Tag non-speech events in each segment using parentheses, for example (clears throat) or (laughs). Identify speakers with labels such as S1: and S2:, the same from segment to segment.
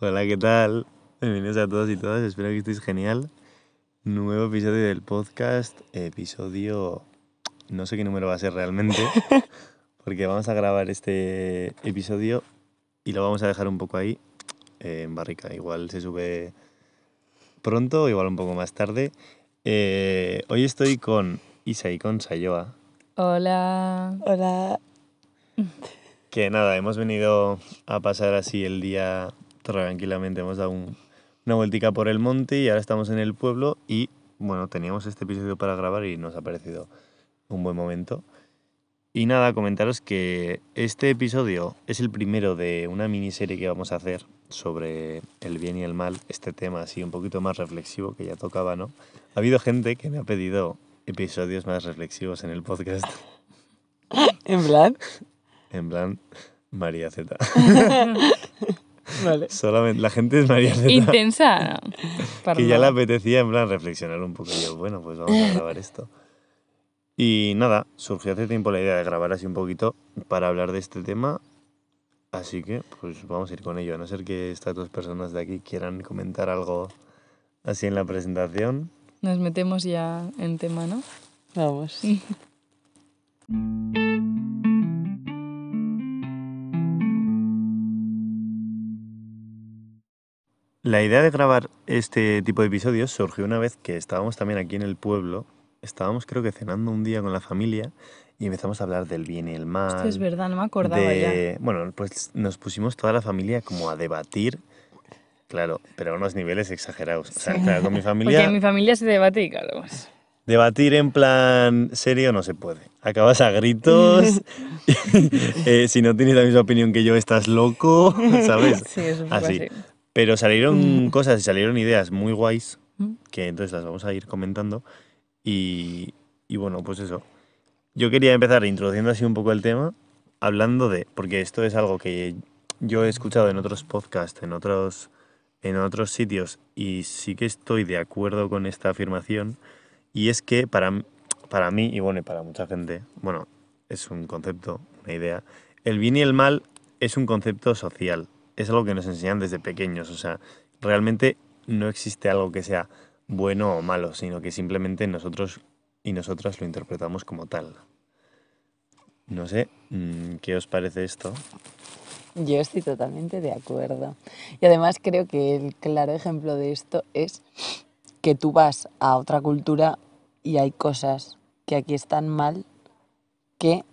S1: Hola, ¿qué tal? Bienvenidos a todos y todas, espero que estéis genial. Nuevo episodio del podcast, episodio... No sé qué número va a ser realmente, (laughs) porque vamos a grabar este episodio y lo vamos a dejar un poco ahí, eh, en barrica. Igual se sube pronto, igual un poco más tarde. Eh, hoy estoy con Isa y con Sayoa.
S2: Hola.
S3: Hola.
S1: Que nada, hemos venido a pasar así el día tranquilamente. Hemos dado un- una vueltica por el monte y ahora estamos en el pueblo y bueno, teníamos este episodio para grabar y nos ha parecido un buen momento. Y nada, comentaros que este episodio es el primero de una miniserie que vamos a hacer sobre el bien y el mal, este tema así un poquito más reflexivo que ya tocaba, ¿no? Ha habido gente que me ha pedido episodios más reflexivos en el podcast, (laughs)
S3: En plan.
S1: en plan María Z. (laughs)
S3: Vale. (laughs)
S1: Solamente la gente es María Z.
S2: Intensa. (laughs)
S1: que ya le apetecía en plan reflexionar un poco. Y yo, bueno, pues vamos a grabar esto. Y nada, surgió hace tiempo la idea de grabar así un poquito para hablar de este tema. Así que, pues vamos a ir con ello. A no ser que estas dos personas de aquí quieran comentar algo así en la presentación.
S2: Nos metemos ya en tema, ¿no?
S3: Vamos. (laughs)
S1: La idea de grabar este tipo de episodios surgió una vez que estábamos también aquí en el pueblo. Estábamos, creo que cenando un día con la familia y empezamos a hablar del bien y el mal.
S2: Esto es verdad, no me acordaba ya.
S1: Bueno, pues nos pusimos toda la familia como a debatir, claro, pero a unos niveles exagerados. O sea, claro, con mi (laughs)
S2: Porque
S1: familia,
S2: en mi familia se debate y claro. pues,
S1: debatir en plan serio no se puede. Acabas a gritos, (laughs) (laughs) eh, si no tienes la misma opinión que yo estás loco, ¿sabes?
S2: Sí, es un poco
S1: Así.
S2: así.
S1: Pero salieron cosas y salieron ideas muy guays,
S2: Mm.
S1: que entonces las vamos a ir comentando. Y, y bueno, pues eso. Yo quería empezar introduciendo así un poco el tema, hablando de, porque esto es algo que yo he escuchado en otros podcasts, en otros, en otros sitios, y sí que estoy de acuerdo con esta afirmación, y es que para, para mí, y bueno, y para mucha gente, bueno, es un concepto, una idea, el bien y el mal es un concepto social, es algo que nos enseñan desde pequeños, o sea, realmente no existe algo que sea bueno o malo, sino que simplemente nosotros y nosotras lo interpretamos como tal. No sé, mm, ¿qué os parece esto?
S3: Yo estoy totalmente de acuerdo. Y además creo que el claro ejemplo de esto es que tú vas a otra cultura y hay cosas que aquí están mal que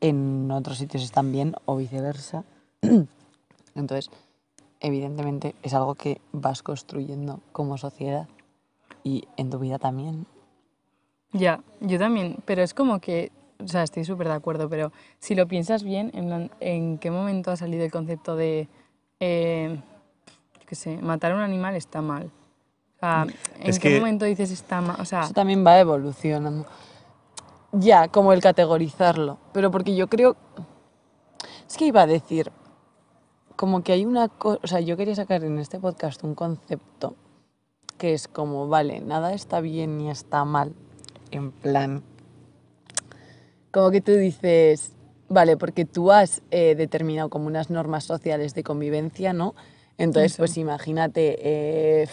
S3: en otros sitios están bien o viceversa. (clears throat) Entonces, evidentemente es algo que vas construyendo como sociedad y en tu vida también.
S2: Ya, yo también, pero es como que, o sea, estoy súper de acuerdo, pero si lo piensas bien, en, plan, ¿en qué momento ha salido el concepto de, eh, qué sé, matar a un animal está mal? O sea, ¿en
S1: Es
S2: qué
S1: que-
S2: momento dices está mal? O sea,
S3: Eso también va evolucionando. Ya, como el categorizarlo. Pero porque yo creo. Es que iba a decir. Como que hay una cosa. O sea, yo quería sacar en este podcast un concepto que es como, vale, nada está bien ni está mal. En plan. Como que tú dices. Vale, porque tú has eh, determinado como unas normas sociales de convivencia, ¿no? Entonces,
S2: Eso.
S3: pues imagínate, eh,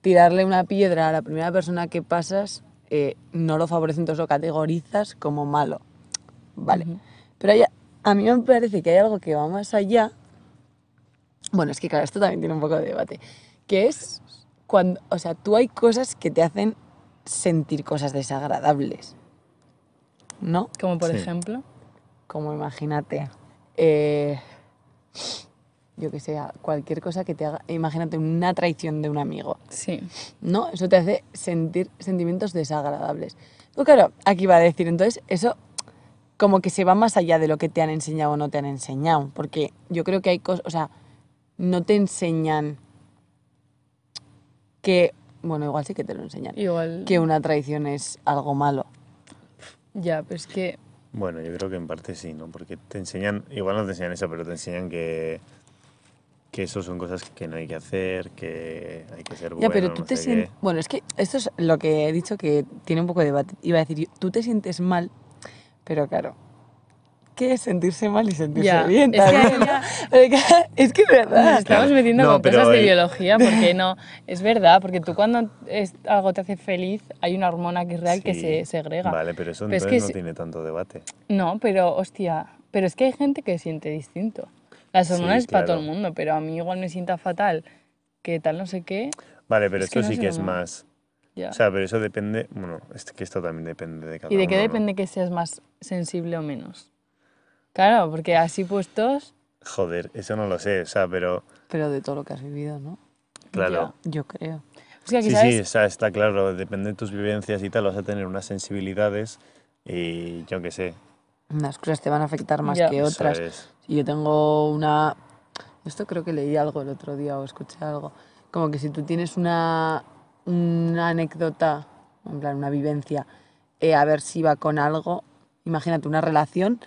S3: tirarle una piedra a la primera persona que pasas eh, no lo favorece, entonces lo categorizas como malo. Vale. Pero hay- a mí me parece que hay algo que va más allá. Bueno, es que claro, esto también tiene un poco de debate. Que es cuando, o sea, tú hay cosas que te hacen sentir cosas desagradables. ¿No?
S2: como por
S1: Sí.
S2: ejemplo,
S3: Como imagínate, eh, yo que sé, cualquier cosa que te haga, imagínate una traición de un amigo,
S2: sí.
S3: ¿no? Eso te hace sentir sentimientos desagradables. Pues claro, aquí va a decir, entonces, eso como que se va más allá de lo que te han enseñado o no te han enseñado, porque yo creo que hay cosas, o sea, no te enseñan que, bueno, igual sí que te lo enseñan,
S2: Igual,
S3: que una traición es algo malo.
S2: ya, pero es que,
S1: Bueno, yo creo que en parte sí, ¿no? Porque te enseñan, igual no te enseñan eso, pero te enseñan que, que eso son cosas que no hay que hacer, que hay que ser bueno,
S3: Ya, pero tú
S1: no
S3: te sientes... Bueno, es que esto es lo que he dicho que tiene un poco de debate. Iba a decir, tú te sientes mal, pero claro, qué es sentirse mal y sentirse
S2: Ya,
S3: bien.
S2: es que (laughs)
S3: es que es verdad.
S2: Nos estamos metiendo
S1: No,
S2: con cosas de
S1: el-
S2: biología, porque no, (laughs) es verdad, porque tú cuando es- algo te hace feliz, hay una hormona que es real que
S1: Sí.
S2: se segrega.
S1: Vale, pero eso
S2: Pero es
S1: entonces
S2: que
S1: no tiene tanto debate.
S2: No, pero hostia, pero es que hay gente que siente distinto. Las
S1: Sí,
S2: hormonas es para todo
S1: claro.
S2: el mundo, pero a mí igual me sienta fatal que tal no sé qué.
S1: Vale, pero
S2: Es que
S1: esto
S2: no
S1: sí que es más.
S2: Ya.
S1: O sea, pero eso depende. Bueno, es que esto también depende de cada
S2: ¿Y de qué
S1: uno, ¿no?
S2: depende que seas más sensible o menos? Claro, porque así puestos,
S1: Joder, eso no lo sé, o sea, pero.
S3: Pero de todo lo que has vivido, ¿no?
S1: Claro.
S3: Yo creo.
S2: que aquí
S1: Sí,
S2: sabes,
S1: sí, o sea, está claro, depende de tus vivencias y tal, vas a tener unas sensibilidades y yo qué sé.
S3: Unas cosas te van a afectar más
S2: Ya.
S3: que otras.
S1: es.
S3: Si yo tengo una... Esto creo que leí algo el otro día o escuché algo. Como que si tú tienes una, una anécdota, en plan una vivencia eh, aversiva con algo, imagínate una relación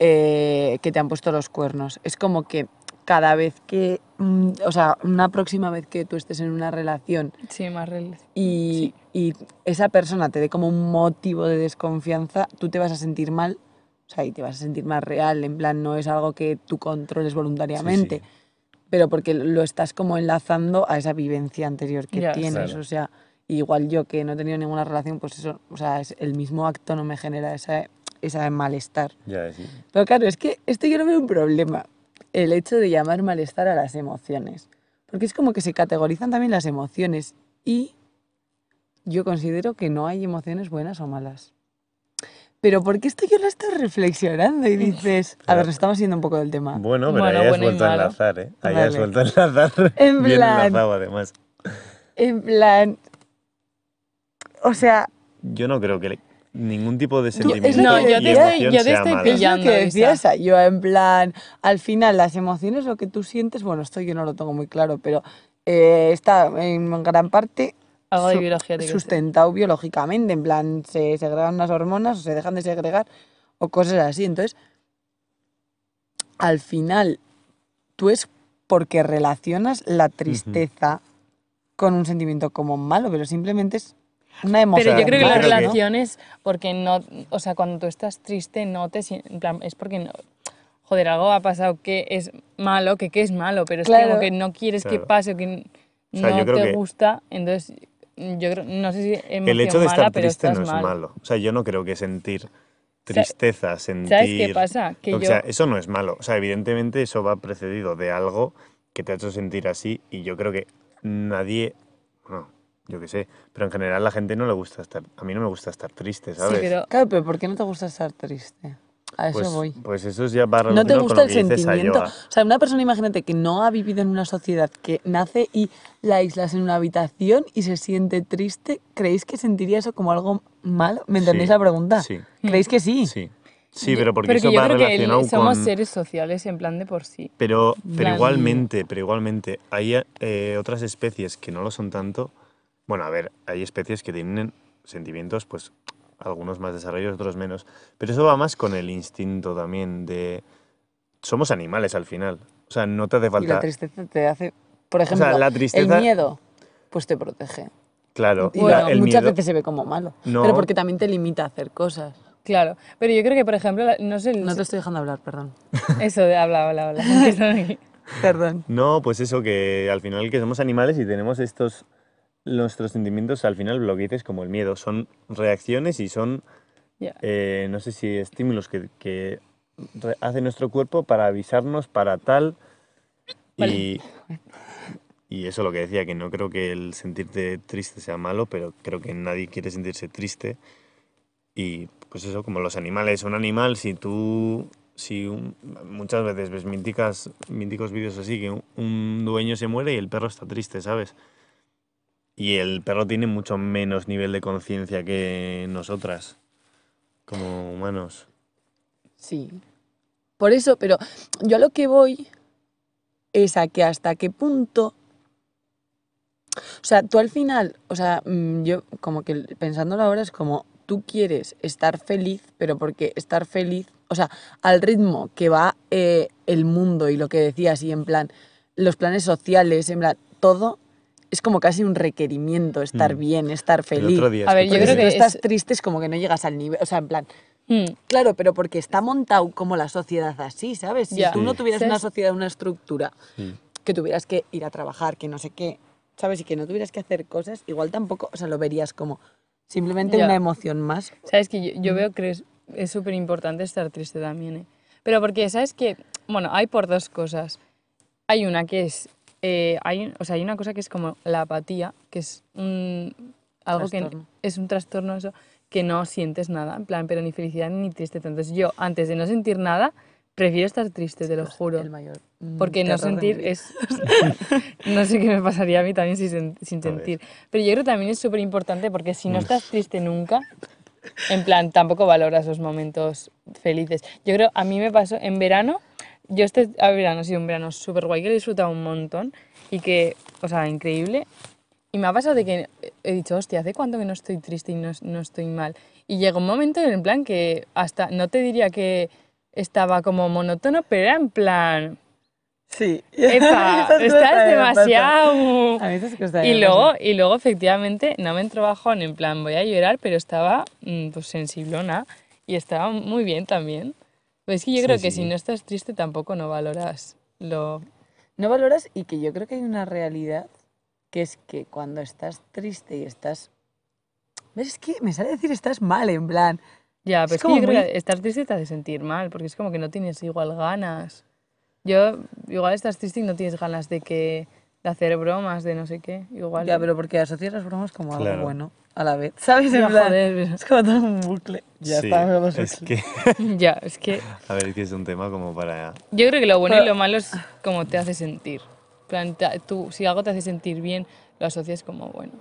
S3: eh, que te han puesto los cuernos. Es como que cada vez que, mm, o sea, una próxima vez que tú estés en una relación
S2: sí, más
S3: y, y esa persona te dé como un motivo de desconfianza, tú te vas a sentir mal, o sea, y te vas a sentir más real, en plan, no es algo que tú controles voluntariamente,
S1: Sí,
S3: pero porque lo estás como enlazando a esa vivencia anterior que tienes,
S1: claro.
S3: o sea, igual yo que no he tenido ninguna relación, pues eso, o sea, es, el mismo acto no me genera esa, esa malestar.
S1: Ya, sí.
S3: Pero claro, es que esto yo no veo un problema, el hecho de llamar malestar a las emociones. Porque es como que se categorizan también las emociones y yo considero que no hay emociones buenas o malas. Pero porque esto yo lo estoy reflexionando y dices, a ver, nos estamos yendo un poco del tema.
S1: Bueno, pero
S2: Bueno,
S1: ahí has
S2: bueno y
S1: vuelto a enlazar, ¿eh? Ahí
S3: Vale.
S1: has vuelto a enlazar.
S3: En
S1: Bien
S3: plan-
S1: enlazado, además.
S3: En plan, o sea,
S1: Yo no creo que le- ningún tipo de sentimiento
S2: No, yo te estoy, yo te estoy
S1: mala.
S3: es lo
S2: pillando.
S3: que decía yo en plan, al final las emociones, lo que tú sientes, bueno, esto yo no lo tengo muy claro, pero eh, está en gran parte
S2: Algo de biología
S3: sustentado biológicamente, en plan, se segregan unas hormonas o se dejan de segregar o cosas así. Entonces, al final, tú es porque relacionas la tristeza con un sentimiento como malo, pero simplemente es una emoción.
S2: Pero yo creo que las
S1: que-
S2: relaciones, porque no, o sea, cuando tú estás triste, no te en plan, es porque no, joder, algo ha pasado que es malo, que que es malo, pero es que
S3: Claro.
S2: como que no quieres que
S1: Claro.
S2: pase o que
S1: O sea,
S2: no
S1: yo creo
S2: te
S1: que-
S2: gusta, entonces yo creo, no sé si
S1: El hecho de
S2: mala,
S1: estar
S2: pero
S1: triste no es
S2: mal.
S1: malo. O sea, yo no creo que sentir tristeza, sentir...
S2: ¿Sabes qué pasa? Que
S1: que
S2: yo,
S1: sea, eso no es malo. O sea, evidentemente eso va precedido de algo que te ha hecho sentir así y yo creo que nadie... Bueno, yo qué sé, pero en general a la gente no le gusta estar... A mí no me gusta estar triste,
S2: sí,
S1: ¿sabes?
S2: pero
S3: Claro, pero ¿por qué no te gusta estar triste? A eso
S1: pues,
S3: voy.
S1: pues eso es ya va
S3: No te gusta el
S1: que
S3: sentimiento. O sea, una persona, imagínate, que no ha vivido en una sociedad, que nace y la aíslas en una habitación y se siente triste, ¿creéis que sentiría eso como algo malo? ¿Me entendéis
S1: Sí,
S3: la pregunta?
S1: Sí,
S3: ¿Creéis que sí?
S1: sí. Sí, pero porque eso
S2: que yo
S1: va
S2: creo que el-
S1: relacionado
S2: somos
S1: con...
S2: seres sociales en plan de por sí.
S1: Pero, pero igualmente, pero igualmente, hay eh, otras especies que no lo son tanto. Bueno, a ver, hay especies que tienen sentimientos, pues algunos más desarrollados, otros menos. Pero eso va más con el instinto también de... Somos animales al final. O sea, no te hace
S3: Y la
S1: falta...
S3: tristeza te hace, por
S1: O
S3: ejemplo,
S1: sea, la tristeza...
S3: el miedo, pues te protege.
S1: Claro,
S3: Y
S2: Bueno,
S3: la-
S1: el
S3: muchas
S1: miedo...
S3: veces se ve como malo,
S1: No.
S3: pero porque también te limita a hacer cosas.
S2: Claro, pero yo creo que, por ejemplo, no sé,
S3: No te estoy dejando hablar, perdón. (laughs)
S2: eso de habla, habla, habla. (laughs)
S3: Perdón.
S1: No, pues eso, que al final que somos animales y tenemos estos... Nuestros sentimientos, al final lo que dices como el miedo, son reacciones y son
S2: Ya.
S1: eh, no sé si estímulos que, que hace nuestro cuerpo para avisarnos para tal. Y, y eso lo que decía, que no creo que el sentirte triste sea malo, pero creo que nadie quiere sentirse triste. Y pues eso, como los animales, un animal, si tú, si un- muchas veces ves míticas, míticos vídeos así, que un, un dueño se muere y el perro está triste, ¿sabes? Y el perro tiene mucho menos nivel de conciencia que nosotras, como humanos.
S3: Sí. Por eso, pero yo a lo que voy es a que hasta qué punto. O sea, tú al final, o sea, mm, yo como que pensándolo ahora es como tú quieres estar feliz, pero porque estar feliz, o sea, al ritmo que va eh, el mundo y lo que decías, y en plan, los planes sociales, en plan, todo es como casi un requerimiento, estar
S1: Mm.
S3: bien, estar
S1: El
S3: feliz.
S1: otro día
S2: A ver, yo creo
S3: si
S2: que
S3: tú estás
S2: es-
S3: triste es como que no llegas al nivel, o sea, en plan,
S2: Mm,
S3: Claro, pero porque está montado como la sociedad así, ¿sabes? Si tú no tuvieras una sociedad, una estructura,
S1: Sí.
S3: que tuvieras que ir a trabajar, que no sé qué, ¿sabes? Y que no tuvieras que hacer cosas, igual tampoco, o sea, lo verías como simplemente una emoción más.
S2: Sabes que yo, yo veo que es- es súper importante estar triste también, ¿eh? Pero porque, ¿sabes que Bueno, hay por dos cosas. Hay una que es... eh, hay, o sea, hay una cosa que es como la apatía, que es un... Algo
S3: Trastorno.
S2: que es un trastorno eso, que no sientes nada, en plan, pero ni felicidad ni tristeza. Entonces yo, antes de no sentir nada, prefiero estar triste, te lo juro.
S3: El mayor. mm,
S2: Porque no sentir es... (laughs) no sé qué me pasaría a mí también sin, sin sentir. Pero yo creo que también es súper importante porque si no estás triste nunca, en plan, tampoco valoras los momentos felices. Yo creo, a mí me pasó en verano, yo este verano ha sido un verano súper guay, que lo he disfrutado un montón y que, o sea, increíble. Y me ha pasado de que he dicho, hostia, ¿hace cuánto que no estoy triste y no, no estoy mal? Y llegó un momento en plan que hasta, no te diría que estaba como monótono, pero era en plan,
S3: Sí.
S2: Epa, (laughs) estás demasiado...
S3: A
S2: Y luego, y luego, efectivamente, no me entró bajón, en plan, voy a llorar, pero estaba mm, pues sensiblona y estaba muy bien también. Pues es que yo
S1: Sí,
S2: creo que
S1: sí.
S2: si no estás triste tampoco no valoras lo...
S3: No valoras y que yo creo que hay una realidad que es que cuando estás triste y estás... ¿Ves? Es que me sale decir estás mal, en plan...
S2: Ya,
S3: Es
S2: pero es, que
S3: como
S2: yo creo
S3: muy-
S2: que estar triste te hace sentir mal, porque es como que no tienes igual ganas. Yo, igual estás triste y no tienes ganas de que de hacer bromas, de no sé qué, igual.
S3: Ya, pero porque asocias las bromas como algo
S1: Claro.
S3: bueno a la vez. ¿Sabes? En
S2: Ya,
S3: plan,
S2: joder, pero-
S3: Es como todo un bucle. Ya
S1: Sí,
S3: está, me a
S1: es que, (laughs)
S2: ya, es que (laughs)
S1: a ver, es que es un tema como para...
S2: Yo creo que lo bueno y
S3: Pero-
S2: lo malo es cómo te hace sentir. En plan, te- tú, si algo te hace sentir bien, lo asocias como bueno.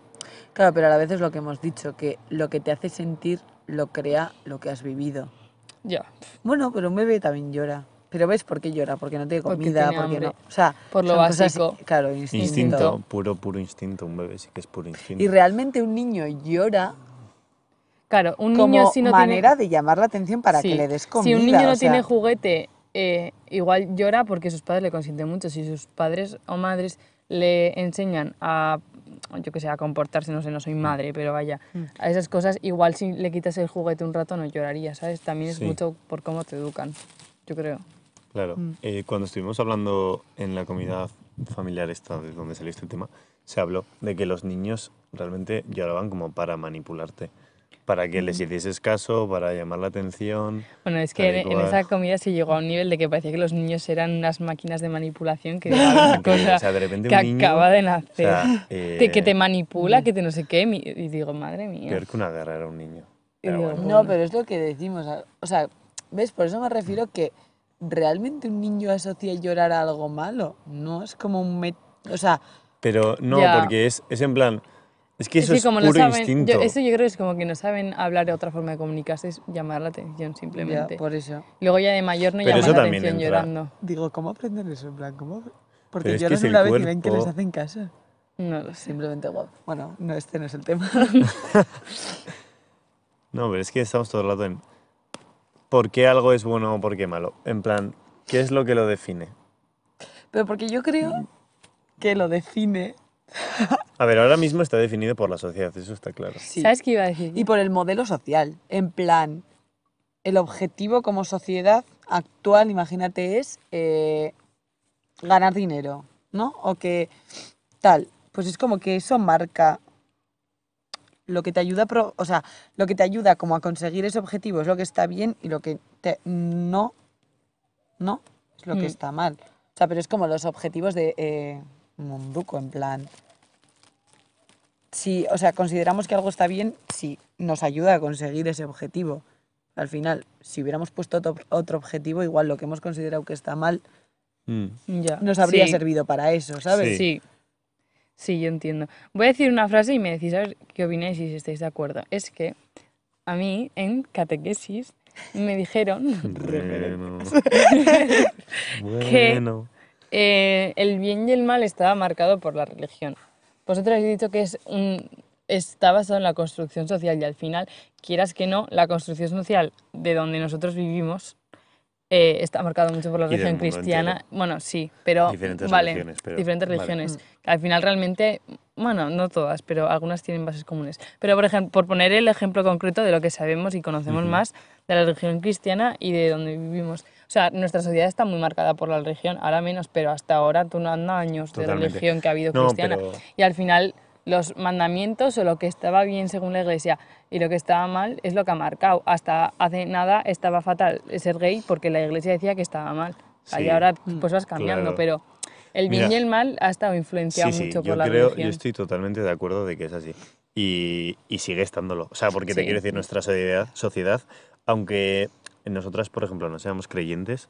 S3: Claro, pero a la vez es lo que hemos dicho, que lo que te hace sentir lo crea lo que has vivido.
S2: Ya,
S3: Bueno, pero un bebé también llora. Pero ¿ves por qué llora? Porque no tiene
S2: Porque
S3: comida,
S2: tiene
S3: porque no... O sea,
S2: Por lo
S3: son cosas-
S2: básico.
S3: claro, instinto.
S1: Instinto, puro, puro instinto. Un bebé sí que es puro instinto.
S3: Y realmente un niño llora
S2: claro, un
S3: como
S2: niño si no
S3: manera
S2: tiene...
S3: de llamar la atención para
S2: Sí,
S3: que le des comida.
S2: Si un niño no
S3: o sea,
S2: tiene juguete, eh, igual llora porque sus padres le consienten mucho. Si sus padres o madres le enseñan a, yo que sé, a comportarse, no sé, no soy madre, pero vaya,
S3: Mm.
S2: a esas cosas, igual si le quitas el juguete un rato no lloraría, ¿sabes? También es
S1: Sí.
S2: mucho por cómo te educan, yo creo.
S1: Claro.
S3: Mm.
S1: Eh, cuando estuvimos hablando en la comida familiar esta, de donde salió este tema, se habló de que los niños realmente lloraban como para manipularte. Para que les hicieses caso, para llamar la atención.
S2: Bueno, es que en, en
S1: cual.
S2: esa comida se llegó a un nivel de que parecía que los niños eran unas máquinas de manipulación, que (laughs) una cosa
S1: o sea, de repente
S2: que
S1: un niño,
S2: acaba de
S1: O
S2: nacer,
S1: sea,
S2: de que te
S1: eh,
S2: manipula, que te no sé qué, y digo, madre mía.
S1: Peor que una guerra era un niño. Pero
S2: digo,
S1: bueno.
S3: No, pero es lo que decimos. O sea, ¿ves? Por eso me refiero que realmente un niño asocia llorar a algo malo. No es como un... met- O sea,
S1: Pero no,
S2: Ya.
S1: porque es, es en plan. Es que
S2: Es
S1: eso
S2: que
S1: es,
S2: como no
S1: puro
S2: saben,
S1: instinto.
S2: yo- eso yo creo que es como que no saben hablar de otra forma de comunicarse, es llamar la atención
S3: ya,
S2: simplemente.
S3: por eso.
S2: Luego ya de mayor no
S1: Pero
S2: llaman la atención
S1: entra.
S2: llorando.
S3: Digo, ¿cómo aprenden eso? En plan, ¿cómo?
S1: Pero
S3: Porque
S1: que
S3: lloran una vez y ven que les
S1: cuerpo.
S3: hacen caso.
S2: No lo sé.
S3: Simplemente guapo. Bueno, no, este no es el tema. (laughs) (laughs)
S1: No, pero es que estamos todo el rato en. ¿Por qué algo es bueno o por qué malo? En plan, ¿qué es lo que lo define?
S3: Pero porque yo creo que lo define.
S1: A ver, ahora mismo está definido por la sociedad, eso está claro.
S3: Sí.
S2: ¿Sabes qué iba a decir?
S3: Y por el modelo social. En plan, el objetivo como sociedad actual, imagínate, es eh, ganar dinero, ¿no? O que tal. Pues es como que eso marca lo que te ayuda, a pro- o sea, lo que te ayuda como a conseguir ese objetivo es lo que está bien y lo que te, no, no, es lo que
S2: Mm.
S3: está mal. O sea, pero es como los objetivos de eh, Munduco, en plan. Si, o sea, consideramos que algo está bien si nos ayuda a conseguir ese objetivo. Al final, si hubiéramos puesto otro, otro objetivo, igual lo que hemos considerado que está mal
S1: Mm.
S2: Ya.
S3: nos habría
S2: Sí.
S3: servido para eso, ¿sabes?
S2: Sí. sí. Yo entiendo. Voy a decir una frase y me decís a ver qué opináis y si estáis de acuerdo. Es que a mí en catequesis me dijeron (laughs)
S1: Bueno. (laughs)
S2: Que-
S1: bueno.
S2: eh, el bien y el mal estaba marcado por la religión. Vosotros habéis dicho que es un, está basado en la construcción social y al final, quieras que no, la construcción social de donde nosotros vivimos eh, está marcado mucho por la religión cristiana.
S1: entero.
S2: Bueno, sí, pero
S1: Diferentes
S2: vale,
S1: religiones, pero-
S2: diferentes
S1: vale.
S2: religiones. Al final realmente, bueno, no todas, pero algunas tienen bases comunes. Pero por ejemplo, por poner el ejemplo concreto de lo que sabemos y conocemos más de la religión cristiana y de donde vivimos. O sea, nuestra sociedad está muy marcada por la religión, ahora menos, pero hasta ahora tú no andas años de
S1: Totalmente.
S2: religión que ha habido
S1: No,
S2: cristiana.
S1: pero-
S2: Y al final los mandamientos o lo que estaba bien según la iglesia y lo que estaba mal es lo que ha marcado. Hasta hace nada estaba fatal ser gay porque la iglesia decía que estaba mal.
S1: Sí.
S2: Y ahora pues vas cambiando,
S1: Claro.
S2: pero el bien
S1: Mira.
S2: y el mal ha estado influenciado
S1: Sí, sí,
S2: mucho
S1: yo
S2: por la
S1: creo,
S2: religión.
S1: yo estoy totalmente de acuerdo de que es así. Y, y sigue estándolo. O sea, porque te quiero decir, nuestra sociedad, sociedad aunque nosotras, por ejemplo, no seamos creyentes,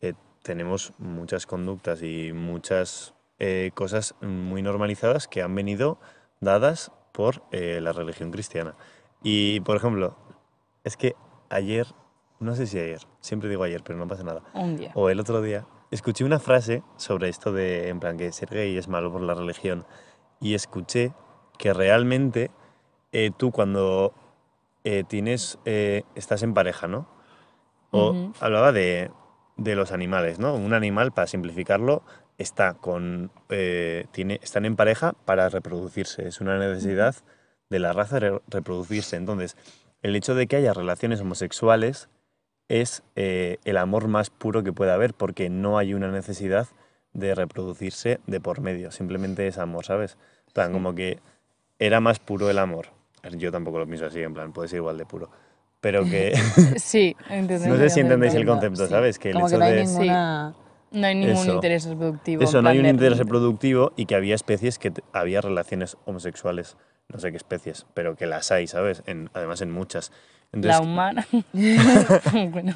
S1: eh, tenemos muchas conductas y muchas eh, cosas muy normalizadas que han venido dadas por eh, la religión cristiana. Y, por ejemplo, es que ayer, no sé si ayer, siempre digo ayer, pero no pasa nada
S2: Un día.
S1: o el otro día, escuché una frase sobre esto de, en plan, que ser gay es malo por la religión. Y escuché que realmente eh, tú cuando eh, tienes, eh, estás en pareja, ¿no? O
S2: Ujú.
S1: hablaba de, de los animales, ¿no? Un animal, para simplificarlo, está con, eh, tiene, están en pareja para reproducirse. Es una necesidad de la raza re- reproducirse. Entonces, el hecho de que haya relaciones homosexuales es eh, el amor más puro que puede haber, porque no hay una necesidad de reproducirse de por medio, simplemente es amor, ¿sabes? Plan, como que era más puro el amor. Yo tampoco lo pienso así, en plan, puede ser igual de puro. Pero que (laughs)
S2: Sí, (laughs) entendemos.
S1: no sé si entendéis el concepto,
S3: sí.
S1: ¿sabes? Que el
S3: Como que
S1: hecho
S3: no hay
S1: de...
S3: ninguna...
S2: No hay ningún
S1: Eso.
S2: interés reproductivo.
S1: Eso, no hay un interés reproductivo y que había especies que había relaciones homosexuales, no sé qué especies, pero que las hay, ¿sabes? En, además en muchas.
S2: La humana. (laughs) (laughs) bueno,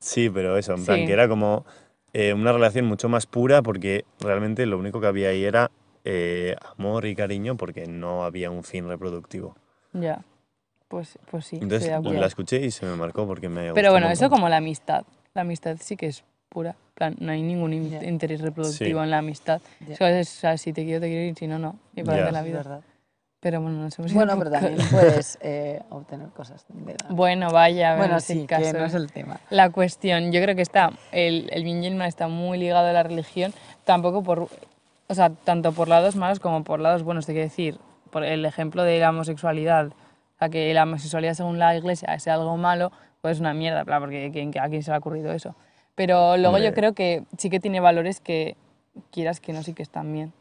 S1: Sí, pero eso, en plan, que era como eh, una relación mucho más pura porque realmente lo único que había ahí era eh, amor y cariño porque no había un fin reproductivo.
S2: ya. Pues, pues sí.
S1: Entonces la escuché y se me marcó porque me
S2: Pero bueno, eso como la amistad. La amistad sí que es pura. Plan, no hay ningún in-
S3: Ya.
S2: interés reproductivo
S1: Sí.
S2: en la amistad.
S3: Ya.
S2: Eso es, o sea, si te quiero, te quiero y si no, no. Y para adelante la vida.
S3: verdad.
S2: Pero bueno, nos hemos ido
S3: Bueno, pero también puedes (laughs) eh, obtener cosas de la-
S2: Bueno, vaya,
S3: Bueno,
S2: en ese
S3: sí,
S2: caso.
S3: que no es el tema.
S2: La cuestión, yo creo que está, el, el bien y el mal está muy ligado a la religión, tampoco por, o sea, tanto por lados malos como por lados buenos, te quiero decir, por el ejemplo de la homosexualidad, o sea, que la homosexualidad según la iglesia es algo malo, pues es una mierda, porque ¿quién- ¿a quién se le ha ocurrido eso? Pero luego yo
S1: Hombre.
S2: creo que sí que tiene valores que quieras que no, sí que están bien.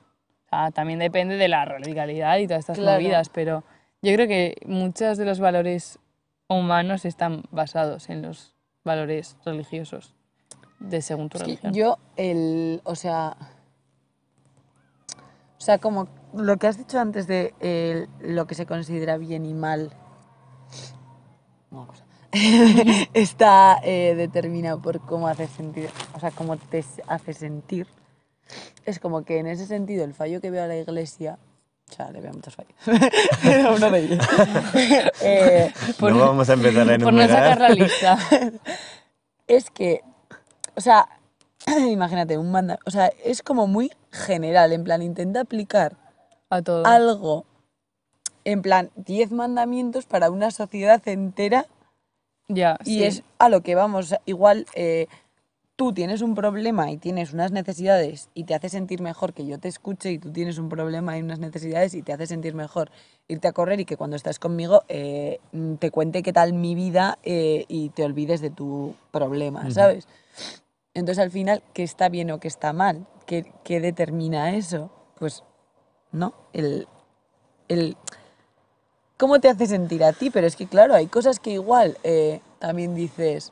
S2: O sea, también depende de la radicalidad y todas estas
S3: Claro.
S2: movidas, pero yo creo que muchos de los valores humanos están basados en los valores religiosos de según tu
S3: Es
S2: religión.
S3: yo, el, o sea, o sea, como lo que has dicho antes de el- lo que se considera bien y mal, una cosa, (laughs) está eh, determinado por cómo hace sentir, o sea, cómo te hace sentir. Es como que en ese sentido el fallo que veo a la iglesia, o sea, le veo muchos fallos, (laughs) pero uno de ellos, (laughs) eh,
S2: por-
S1: no vamos a empezar a
S2: Por no sacar
S1: enumerar.
S2: la lista.
S3: es que, o sea, (clears throat) imagínate, un manda, o sea, es como muy general, en plan, intenta aplicar
S2: A todo.
S3: algo, en plan, 10 mandamientos para una sociedad entera
S2: ya,
S3: y
S2: sí.
S3: es a lo que vamos, igual eh, tú tienes un problema y tienes unas necesidades y te hace sentir mejor que yo te escuche y tú tienes un problema y unas necesidades y te hace sentir mejor irte a correr y que cuando estás conmigo eh, mm, te cuente qué tal mi vida eh, y te olvides de tu problema, ¿sabes? Entonces al final, ¿qué está bien o qué está mal? ¿Qué, qué determina eso? Pues, ¿no? El, el, ¿Cómo te hace sentir a ti? Pero es que, claro, hay cosas que igual eh, también dices,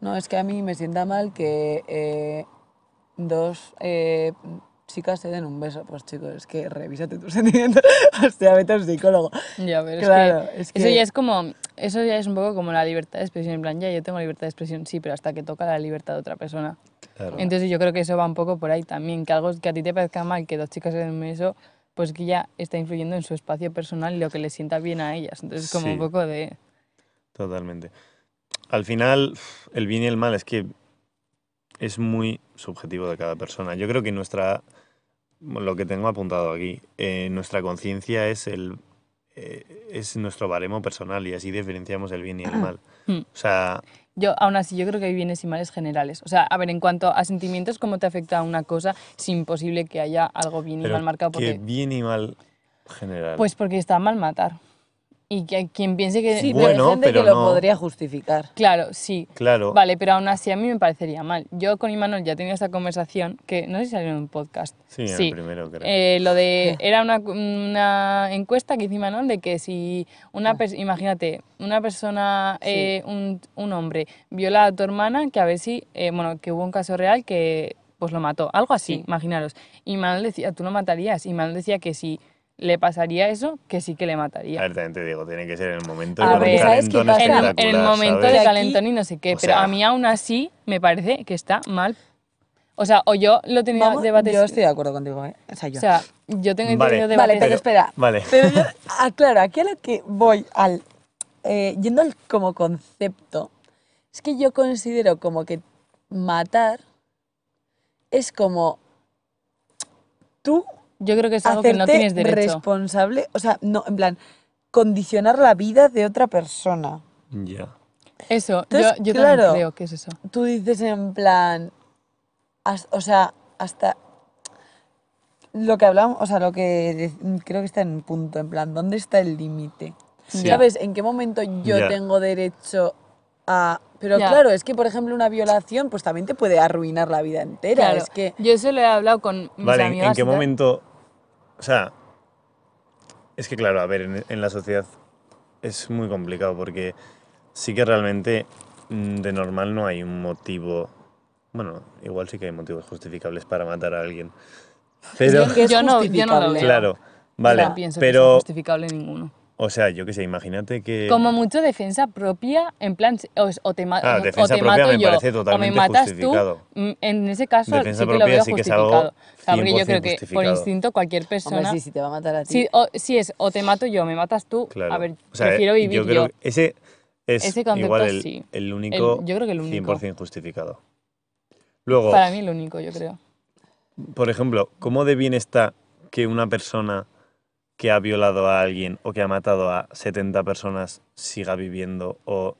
S3: no, es que a mí me sienta mal que eh, dos eh, chicas se den un beso. Pues chicos, es que revísate tus (laughs) sentimientos. o sea, vete a un psicólogo.
S2: Ya, pero
S3: Claro,
S2: es que,
S3: es
S2: eso
S3: que-
S2: ya es como, eso ya es un poco como la libertad de expresión, en plan, ya yo tengo libertad de expresión, sí, pero hasta que toca la libertad de otra persona.
S1: Claro.
S2: Entonces yo creo que eso va un poco por ahí también, que algo que a ti te parezca mal, que dos chicas se den un beso, pues que ya está influyendo en su espacio personal y lo que les sienta bien a ellas. Entonces como
S1: Sí.
S2: un poco de...
S1: Totalmente. Al final, el bien y el mal es que es muy subjetivo de cada persona. Yo creo que nuestra, lo que tengo apuntado aquí, eh, nuestra conciencia es el, es nuestro baremo personal y así diferenciamos el bien y el mal.
S2: Hmm.
S1: O sea,
S2: Yo, aún así, yo creo que hay bienes y males generales. O sea, a ver, en cuanto a sentimientos, cómo te afecta una cosa, es imposible que haya algo bien y mal marcado.
S1: que
S2: Porque,
S1: bien y mal general.
S2: pues porque está mal matar. Y que quien piense que...
S3: Sí,
S1: Bueno,
S3: pero hay gente
S1: pero
S3: que lo
S1: no.
S3: podría justificar.
S2: Claro, sí.
S1: claro.
S2: Vale, pero aún así a mí me parecería mal. Yo con Imanol ya he tenido esta conversación, que no sé si salió en un podcast.
S1: Sí, en el primero creo.
S2: Eh, lo de era una, una encuesta que hizo Imanol de que si una persona, imagínate, una persona, eh, un, un hombre viola a tu hermana, que a ver si, eh, bueno, que hubo un caso real que pues lo mató, algo así,
S3: Sí.
S2: imaginaros. Y Imanol decía, tú lo matarías. Y Imanol decía que si le pasaría eso, que sí que le
S1: A
S2: mataría.
S1: ver, también te digo, tiene que ser en el momento
S2: A ver,
S1: un
S3: ¿sabes qué
S1: calentón
S3: pasa?
S2: En, el-
S1: espectacular,
S2: en el momento
S1: ¿sabes?
S2: de calentón y no sé qué,
S1: o
S2: pero
S1: sea-
S2: a mí aún así me parece que está mal. O sea, o yo lo tenía
S3: Vamos,
S2: debates...
S3: yo estoy de acuerdo contigo, ¿eh? O sea, yo.
S2: O sea, yo tengo
S1: Vale.
S2: tenido
S3: vale,
S2: debates...
S3: pero espera.
S1: Vale.
S3: Pero yo, (laughs) ah, claro, aquí a lo que voy, al, eh, yendo al como concepto, es que yo considero como que matar es como tú
S2: Yo creo que es algo que no tienes derecho.
S3: responsable, o sea, no, en plan, condicionar la vida de otra persona.
S1: Ya.
S2: Eso,
S3: Entonces,
S2: yo, yo
S3: claro.
S2: también creo que es eso.
S3: Tú dices en plan, o sea, hasta lo que hablamos, o sea, lo que de- creo que está en un punto, en plan, ¿dónde está el límite?
S1: Sí.
S3: ¿Sabes? ¿En qué momento yo tengo derecho a... Pero
S2: Ya.
S3: claro, es que, por ejemplo, una violación, pues también te puede arruinar la vida entera.
S2: Claro,
S3: Es que...
S2: yo eso lo he hablado con mis
S1: Vale, ¿en-
S2: amigas.
S1: ¿en qué momento? O sea, es que claro, a ver, en, en la sociedad es muy complicado porque sí que realmente mm, de normal no hay un motivo. Bueno, igual sí que hay motivos justificables para matar a alguien. Pero,
S3: que es
S2: yo, no, yo no lo
S3: justificable.
S2: veo.
S1: claro, vale,
S2: no pienso que sea
S1: pero,
S2: justificable ninguno.
S1: O sea, yo qué sé, imagínate que.
S2: Como mucho defensa propia, en plan, o, te, ma-
S1: Ah,
S2: o
S1: defensa
S2: te
S1: propia
S2: mato
S1: me
S2: yo,
S1: parece
S2: o me
S1: totalmente
S2: matas
S1: justificado.
S2: tú, mm, en ese caso
S1: Defensa
S2: sí que lo veo
S1: sí que es algo
S2: justificado. O sea, porque yo
S1: 100%
S2: creo que por instinto cualquier
S3: Hombre,
S2: persona...
S3: sí, si te va a matar a ti.
S2: si, o, si es o te mato yo, me matas tú,
S1: Claro.
S2: a ver,
S1: O sea,
S2: prefiero vivir
S1: yo creo que ese es
S2: Ese concepto
S1: igual el,
S2: sí.
S1: el único,
S2: El- yo creo que el único.
S1: 100% justificado. Luego,
S2: Para mí el único, yo creo.
S1: por ejemplo, ¿cómo de bien está que una persona que ha violado a alguien o que ha matado a 70 personas siga viviendo? O...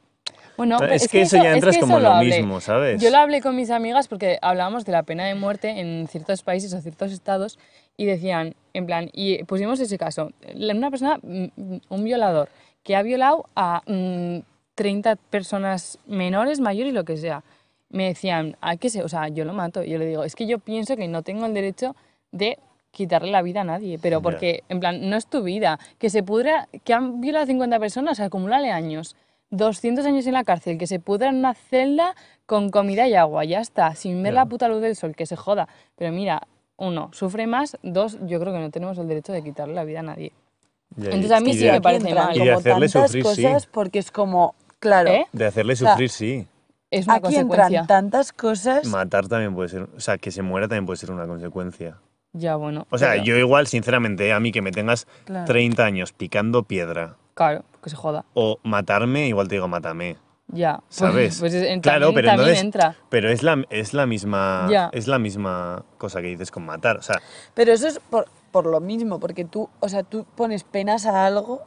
S2: Bueno, pero
S1: es, que eso ya
S2: es
S1: entras
S2: que
S1: como lo mismo, ¿sabes?
S2: Yo lo hablé con mis amigas porque hablábamos de la pena de muerte en ciertos países o ciertos estados y decían, en plan, y pusimos ese caso, una persona, mm, un violador, que ha violado a mm, 30 personas menores, mayores, lo que sea. Me decían, ¿a qué se? O sea, yo lo mato. Y yo le digo, es que yo pienso que no tengo el derecho de quitarle la vida a nadie, pero porque, en plan, no es tu vida. Que se pudra, que han violado a 50 personas, acumúlale años. 200 años en la cárcel, que se pudra en una celda con comida y agua, ya está, sin ver la puta luz del sol, que se joda. Pero mira, uno, sufre más, dos, yo creo que no tenemos el derecho de quitarle la vida a nadie. Entonces a mí sí
S1: de-
S2: me parece mal.
S1: Y de
S3: como
S1: hacerle
S3: tantas
S1: sufrir, sí.
S3: cosas porque es como, claro,
S2: ¿Eh?
S1: De hacerle
S3: sea,
S1: sufrir, sí.
S2: Es una
S3: aquí
S2: consecuencia.
S3: entran tantas cosas.
S1: Matar también puede ser, o sea, que se muera también puede ser una consecuencia.
S2: Ya, bueno.
S1: O sea,
S2: pero-
S1: yo igual, sinceramente, a mí que me tengas
S2: Claro.
S1: 30 años picando piedra
S2: Claro, que se joda.
S1: o matarme, igual te digo, mátame.
S2: Ya. (laughs) pues-
S1: ¿Sabes?
S2: Pues, es- en-
S1: Claro,
S2: también,
S1: pero
S2: también
S1: entonces-
S2: entra.
S1: Pero es la, es la misma
S2: Ya.
S1: es la misma cosa que dices con matar. O sea,
S3: Pero eso es por, por lo mismo, porque tú, o sea, tú pones penas a algo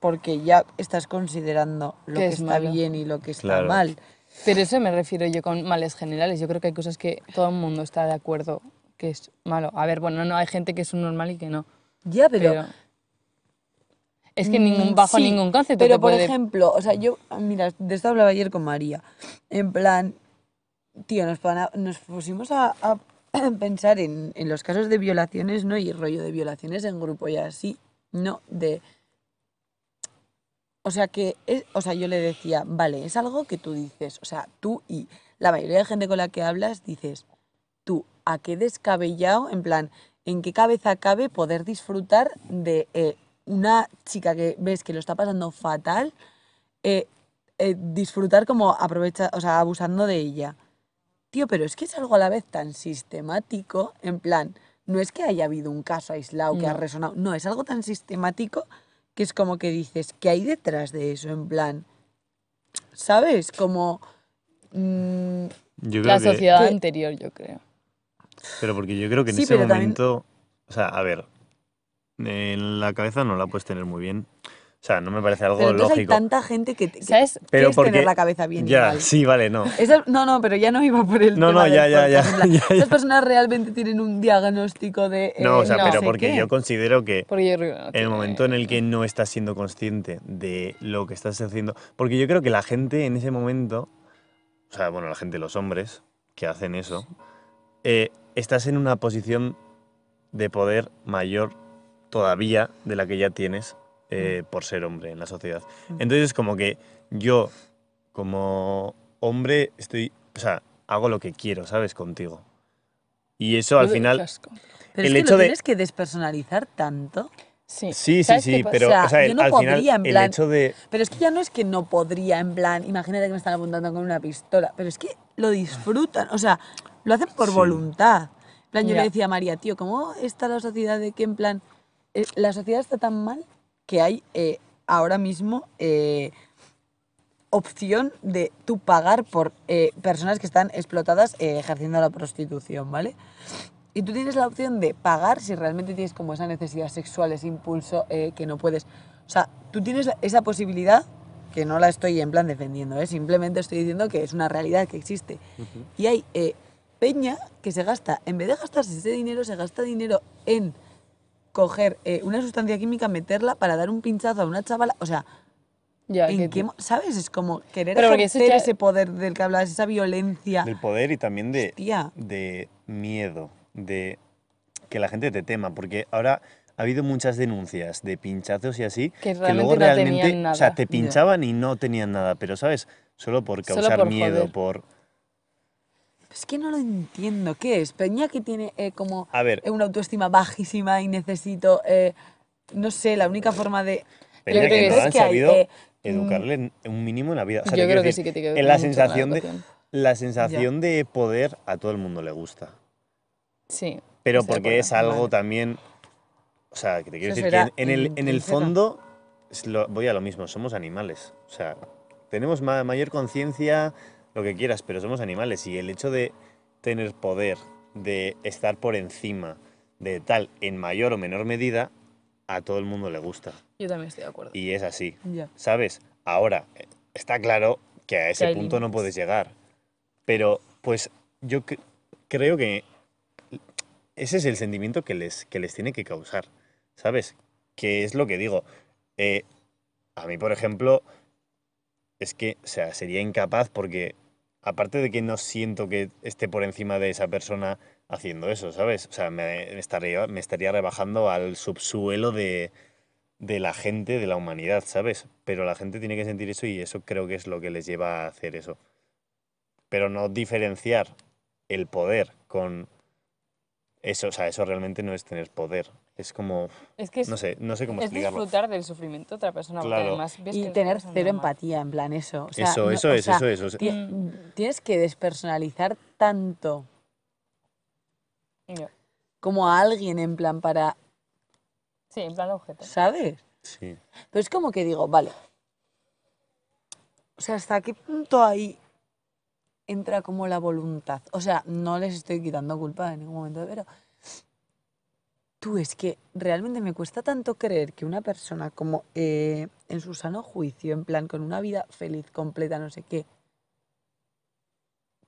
S3: porque ya estás considerando lo
S2: Que
S3: que,
S2: es
S3: está
S2: malo.
S3: bien y lo que está
S1: Claro.
S3: mal.
S2: Pero eso me refiero yo con males generales. Yo creo que hay cosas que todo el mundo está de acuerdo que es malo. A ver, bueno, no hay gente que es un normal y que no.
S3: Ya, pero...
S2: Pero, es que ningún,
S3: Mm,
S2: bajo
S3: sí,
S2: ningún concepto
S3: Pero,
S2: te
S3: por ejemplo, o sea, yo, mira, de esto hablaba ayer con María. En plan, tío, nos, nos pusimos a, a (clears throat) pensar en, en los casos de violaciones, ¿no? Y rollo de violaciones en grupo y así, ¿no? De... O sea, que, es, o sea, yo le decía, vale, es algo que tú dices, o sea, tú y la mayoría de gente con la que hablas dices, tú, ¿a qué descabellado? En plan, ¿en qué cabeza cabe poder disfrutar de eh, una chica que ves que lo está pasando fatal, eh, eh, disfrutar como aprovecha, o sea, abusando de ella? Tío, pero es que es algo a la vez tan sistemático, en plan, no es que haya habido un caso aislado que ha resonado, no, es algo tan sistemático que es como que dices, ¿qué hay detrás de eso? En plan, ¿sabes? Como... mm,
S1: yo creo
S2: La sociedad
S3: que-
S2: anterior, yo creo.
S1: Pero porque yo creo que en
S3: Sí,
S1: ese
S3: pero también-
S1: momento, o sea, a ver, en la cabeza no la puedes tener muy bien. O sea, no me parece algo
S3: Pero entonces hay
S1: lógico.
S3: tanta gente que, que
S2: ¿Sabes?
S1: Pero
S3: quieres
S1: porque
S3: tener la cabeza bien
S1: ya,
S3: igual.
S1: sí, vale, no.
S3: Esa- no, no, pero ya no iba por el
S1: No,
S3: tema
S1: no, ya, ya, ya, (laughs) ya, ya.
S3: Esas personas realmente tienen un diagnóstico de...
S1: No, o
S3: eh,
S1: sea,
S2: no
S1: pero
S3: sé
S1: porque
S3: qué.
S1: yo considero que
S2: Porque yo creo que no
S1: en el momento en el que no estás siendo consciente de lo que estás haciendo, porque yo creo que la gente en ese momento, o sea, bueno, la gente, los hombres que hacen eso, eh, estás en una posición de poder mayor todavía de la que ya tienes eh, por ser hombre en la sociedad.
S3: Mm.
S1: Entonces, como que yo, como hombre, estoy, o sea, hago lo que quiero, ¿sabes? Contigo. Y eso al final...
S2: asco.
S3: Pero
S1: el
S3: es que
S1: hecho
S3: lo
S1: de-
S3: tienes que despersonalizar tanto.
S2: Sí,
S1: Sí, sí, pero
S3: O sea,
S1: o sea,
S3: yo
S1: el-
S3: no
S1: al final
S3: podría, en
S1: el hecho de...
S3: Pero es que ya no es que no podría, en plan, imagínate que me están apuntando con una pistola, pero es que lo disfrutan, o sea, lo hacen por
S1: Sí.
S3: voluntad. En plan, yo
S2: Ya.
S3: le decía a María, tío, ¿cómo está la sociedad de que, en plan, eh, la sociedad está tan mal que hay eh, ahora mismo eh, opción de tú pagar por eh, personas que están explotadas eh, ejerciendo la prostitución, ¿vale? Y tú tienes la opción de pagar si realmente tienes como esa necesidad sexual, ese impulso eh, que no puedes. O sea, tú tienes esa posibilidad, que no la estoy en plan defendiendo, ¿eh? simplemente estoy diciendo que es una realidad que existe. Y hay eh, peña que se gasta, en vez de gastarse ese dinero, se gasta dinero en coger eh, una sustancia química, meterla para dar un pinchazo a una chavala. O sea,
S2: Ya,
S3: ¿en
S2: que-
S3: qué mo- ¿sabes? Es como querer
S2: Pero porque eso
S3: ejercer
S2: ya-
S3: ese poder del que hablas, esa violencia.
S1: del poder y también de,
S3: Hostia.
S1: de miedo, de que la gente te tema, porque ahora ha habido muchas denuncias de pinchazos y así,
S2: Que
S1: luego
S2: realmente no tenían
S1: realmente, o sea,
S2: nada.
S1: te
S3: Ya.
S1: pinchaban y no tenían nada, pero ¿sabes? Solo por
S2: Solo
S1: causar
S2: por
S1: miedo,
S2: joder.
S1: por...
S3: Es que no lo entiendo. ¿Qué es? Peña que tiene eh, como
S1: A ver,
S3: eh, una autoestima bajísima y necesito, eh, no sé, la única forma de...
S1: Peña
S2: creo
S1: que
S2: que
S1: no han
S3: que hay,
S1: sabido
S3: eh,
S1: educarle un mínimo en la vida. O sea,
S2: Yo creo que sí que tiene que
S1: en
S2: ver
S1: la
S2: con la
S1: sensación de
S2: educación.
S1: la sensación de poder a todo el mundo le gusta.
S2: Sí.
S1: Pero porque es algo
S3: Vale.
S1: también. O sea, que te quiero
S3: Eso
S1: decir que en, en el, en el fondo lo- voy a lo mismo, somos animales. O sea, tenemos ma- mayor conciencia, lo que quieras, pero somos animales. Y el hecho de tener poder, de estar por encima de tal, en mayor o menor medida, a todo el mundo le gusta.
S2: Yo también estoy de acuerdo.
S1: Y es así.
S3: Ya.
S1: ¿Sabes? Ahora, eh, está claro que a ese punto no puedes llegar. Pero, pues, yo cre- creo que ese es el sentimiento que les, que les tiene que causar. ¿Sabes? Que es lo que digo. Eh, a mí, por ejemplo, es que, o sea, sería incapaz porque, aparte de que no siento que esté por encima de esa persona haciendo eso, ¿sabes? O sea, me, estaría rebajando al subsuelo de, de la gente, de la humanidad, ¿sabes? Pero la gente tiene que sentir eso y eso creo que es lo que les lleva a hacer eso. Pero no diferenciar el poder con eso, o sea, eso realmente no es tener poder. Es como,
S2: Es que es,
S1: no sé, no sé cómo
S2: es
S1: explicarlo.
S2: disfrutar del sufrimiento de otra persona. Porque
S1: Claro.
S2: además ves que
S3: Y tener cero empatía, en plan eso. O sea,
S1: Eso,
S3: no-
S1: eso
S3: o
S1: es,
S3: sea,
S1: eso es. o sea,
S3: ti-
S2: Mm.
S3: Tienes que despersonalizar tanto como a alguien, en plan, para...
S2: Sí, en plan objeto.
S3: ¿Sabes?
S1: sí.
S3: Pero es como que digo, vale. O sea, ¿hasta qué punto ahí entra como la voluntad? O sea, no les estoy quitando culpa en ningún momento, pero tú es que realmente me cuesta tanto creer que una persona como eh, en su sano juicio, en plan, con una vida feliz, completa, no sé qué,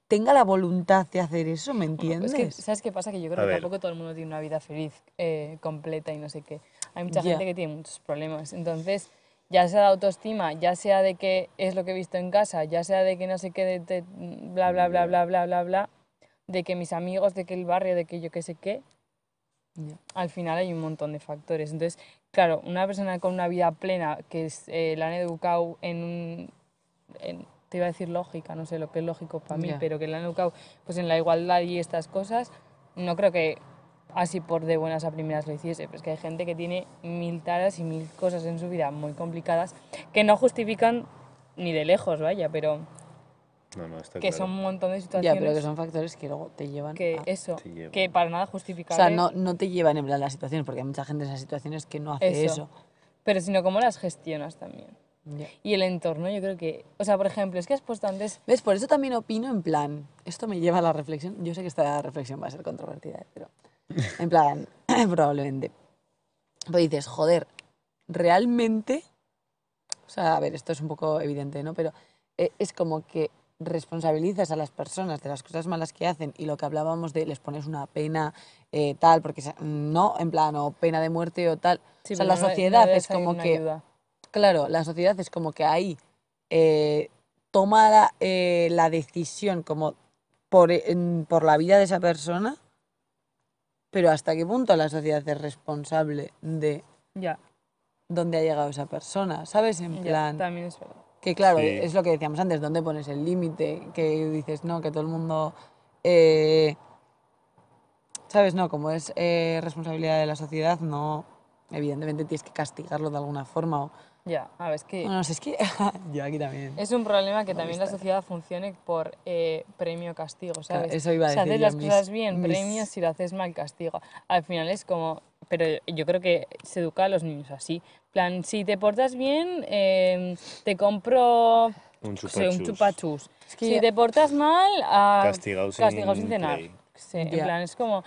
S3: tenga la voluntad de hacer eso, ¿me
S2: Bueno,
S3: entiendes?
S2: Es que, ¿sabes qué pasa? Que yo
S1: A
S2: creo que
S1: ver.
S2: tampoco todo el mundo tiene una vida feliz, eh, completa y no sé qué. Hay mucha gente que tiene muchos problemas. Entonces, ya sea de autoestima, ya sea de que es lo que he visto en casa, ya sea de que no sé qué, de, de- bla, bla, bla, bla, bla, bla, bla, de que mis amigos, de que el barrio, de que yo qué sé qué. Al final hay un montón de factores. Entonces, claro, una persona con una vida plena, que es, eh, la han educado en un... en- te iba a decir lógica, no sé lo que es lógico para mí, pero que la han educado pues, en la igualdad y estas cosas, no creo que así por de buenas a primeras lo hiciese. Pero es que hay gente que tiene mil taras y mil cosas en su vida muy complicadas que no justifican ni de lejos, vaya, pero
S1: No, no, está
S2: que
S1: claro.
S2: son un montón de
S3: Ya,
S2: situaciones
S3: pero que son factores que luego te llevan
S2: que
S3: a...
S2: eso,
S1: llevan.
S2: que para nada
S3: O
S2: justifican.
S3: sea, no, no te llevan en plan las situaciones, porque hay mucha gente en esas situaciones que no hace
S2: Eso.
S3: eso.
S2: Pero sino cómo las gestionas también.
S3: Ya.
S2: Y el entorno, yo creo que, o sea, por ejemplo, es que has puesto antes,
S3: ¿Ves? Por eso también opino en plan, esto me lleva a la reflexión, yo sé que esta reflexión va a ser controvertida, ¿eh? pero (laughs) en plan, (clears throat) probablemente. Pues dices, joder, realmente, o sea, a ver, esto es un poco evidente, ¿no? Pero eh, es como que responsabilizas a las personas de las cosas malas que hacen y lo que hablábamos de les pones una pena eh, tal, porque no, en plan, o pena de muerte o tal.
S2: Sí,
S3: o sea, la
S2: no le- no
S3: sociedad es como que,
S2: ayuda.
S3: claro, la sociedad es como que ahí eh, toma la, eh, la decisión como por, en- por la vida de esa persona, pero hasta qué punto la sociedad es responsable de
S2: Ya,
S3: dónde ha llegado esa persona, ¿sabes? En
S2: ya,
S3: plan,
S2: también es verdad.
S3: Que claro,
S1: Sí.
S3: es lo que decíamos antes, ¿dónde pones el límite? Que dices, no, que todo el mundo, eh, ¿sabes? No, como es eh, responsabilidad de la sociedad, no, evidentemente tienes que castigarlo de alguna forma. O,
S2: Ya, a ver, es que
S3: bueno, no sé, es que (laughs) yo aquí también.
S2: es un problema que
S3: No
S2: también la sociedad funcione por eh, premio-castigo,
S3: Claro,
S2: ¿sabes?
S3: eso iba a
S2: si
S3: decir
S2: haces
S3: yo,
S2: las
S3: mis-
S2: cosas bien,
S3: mis-
S2: premio, si lo haces mal, castigo. Al final es como... Pero yo creo que se educa a los niños así. Plan, si te portas bien, eh, te compro
S1: Un
S2: sé, un.
S3: Es que
S2: si
S3: ya-
S2: te portas mal, ah,
S1: Castigado sin
S2: castigado sin cenar. Sí, en
S3: Ya.
S2: plan, es como...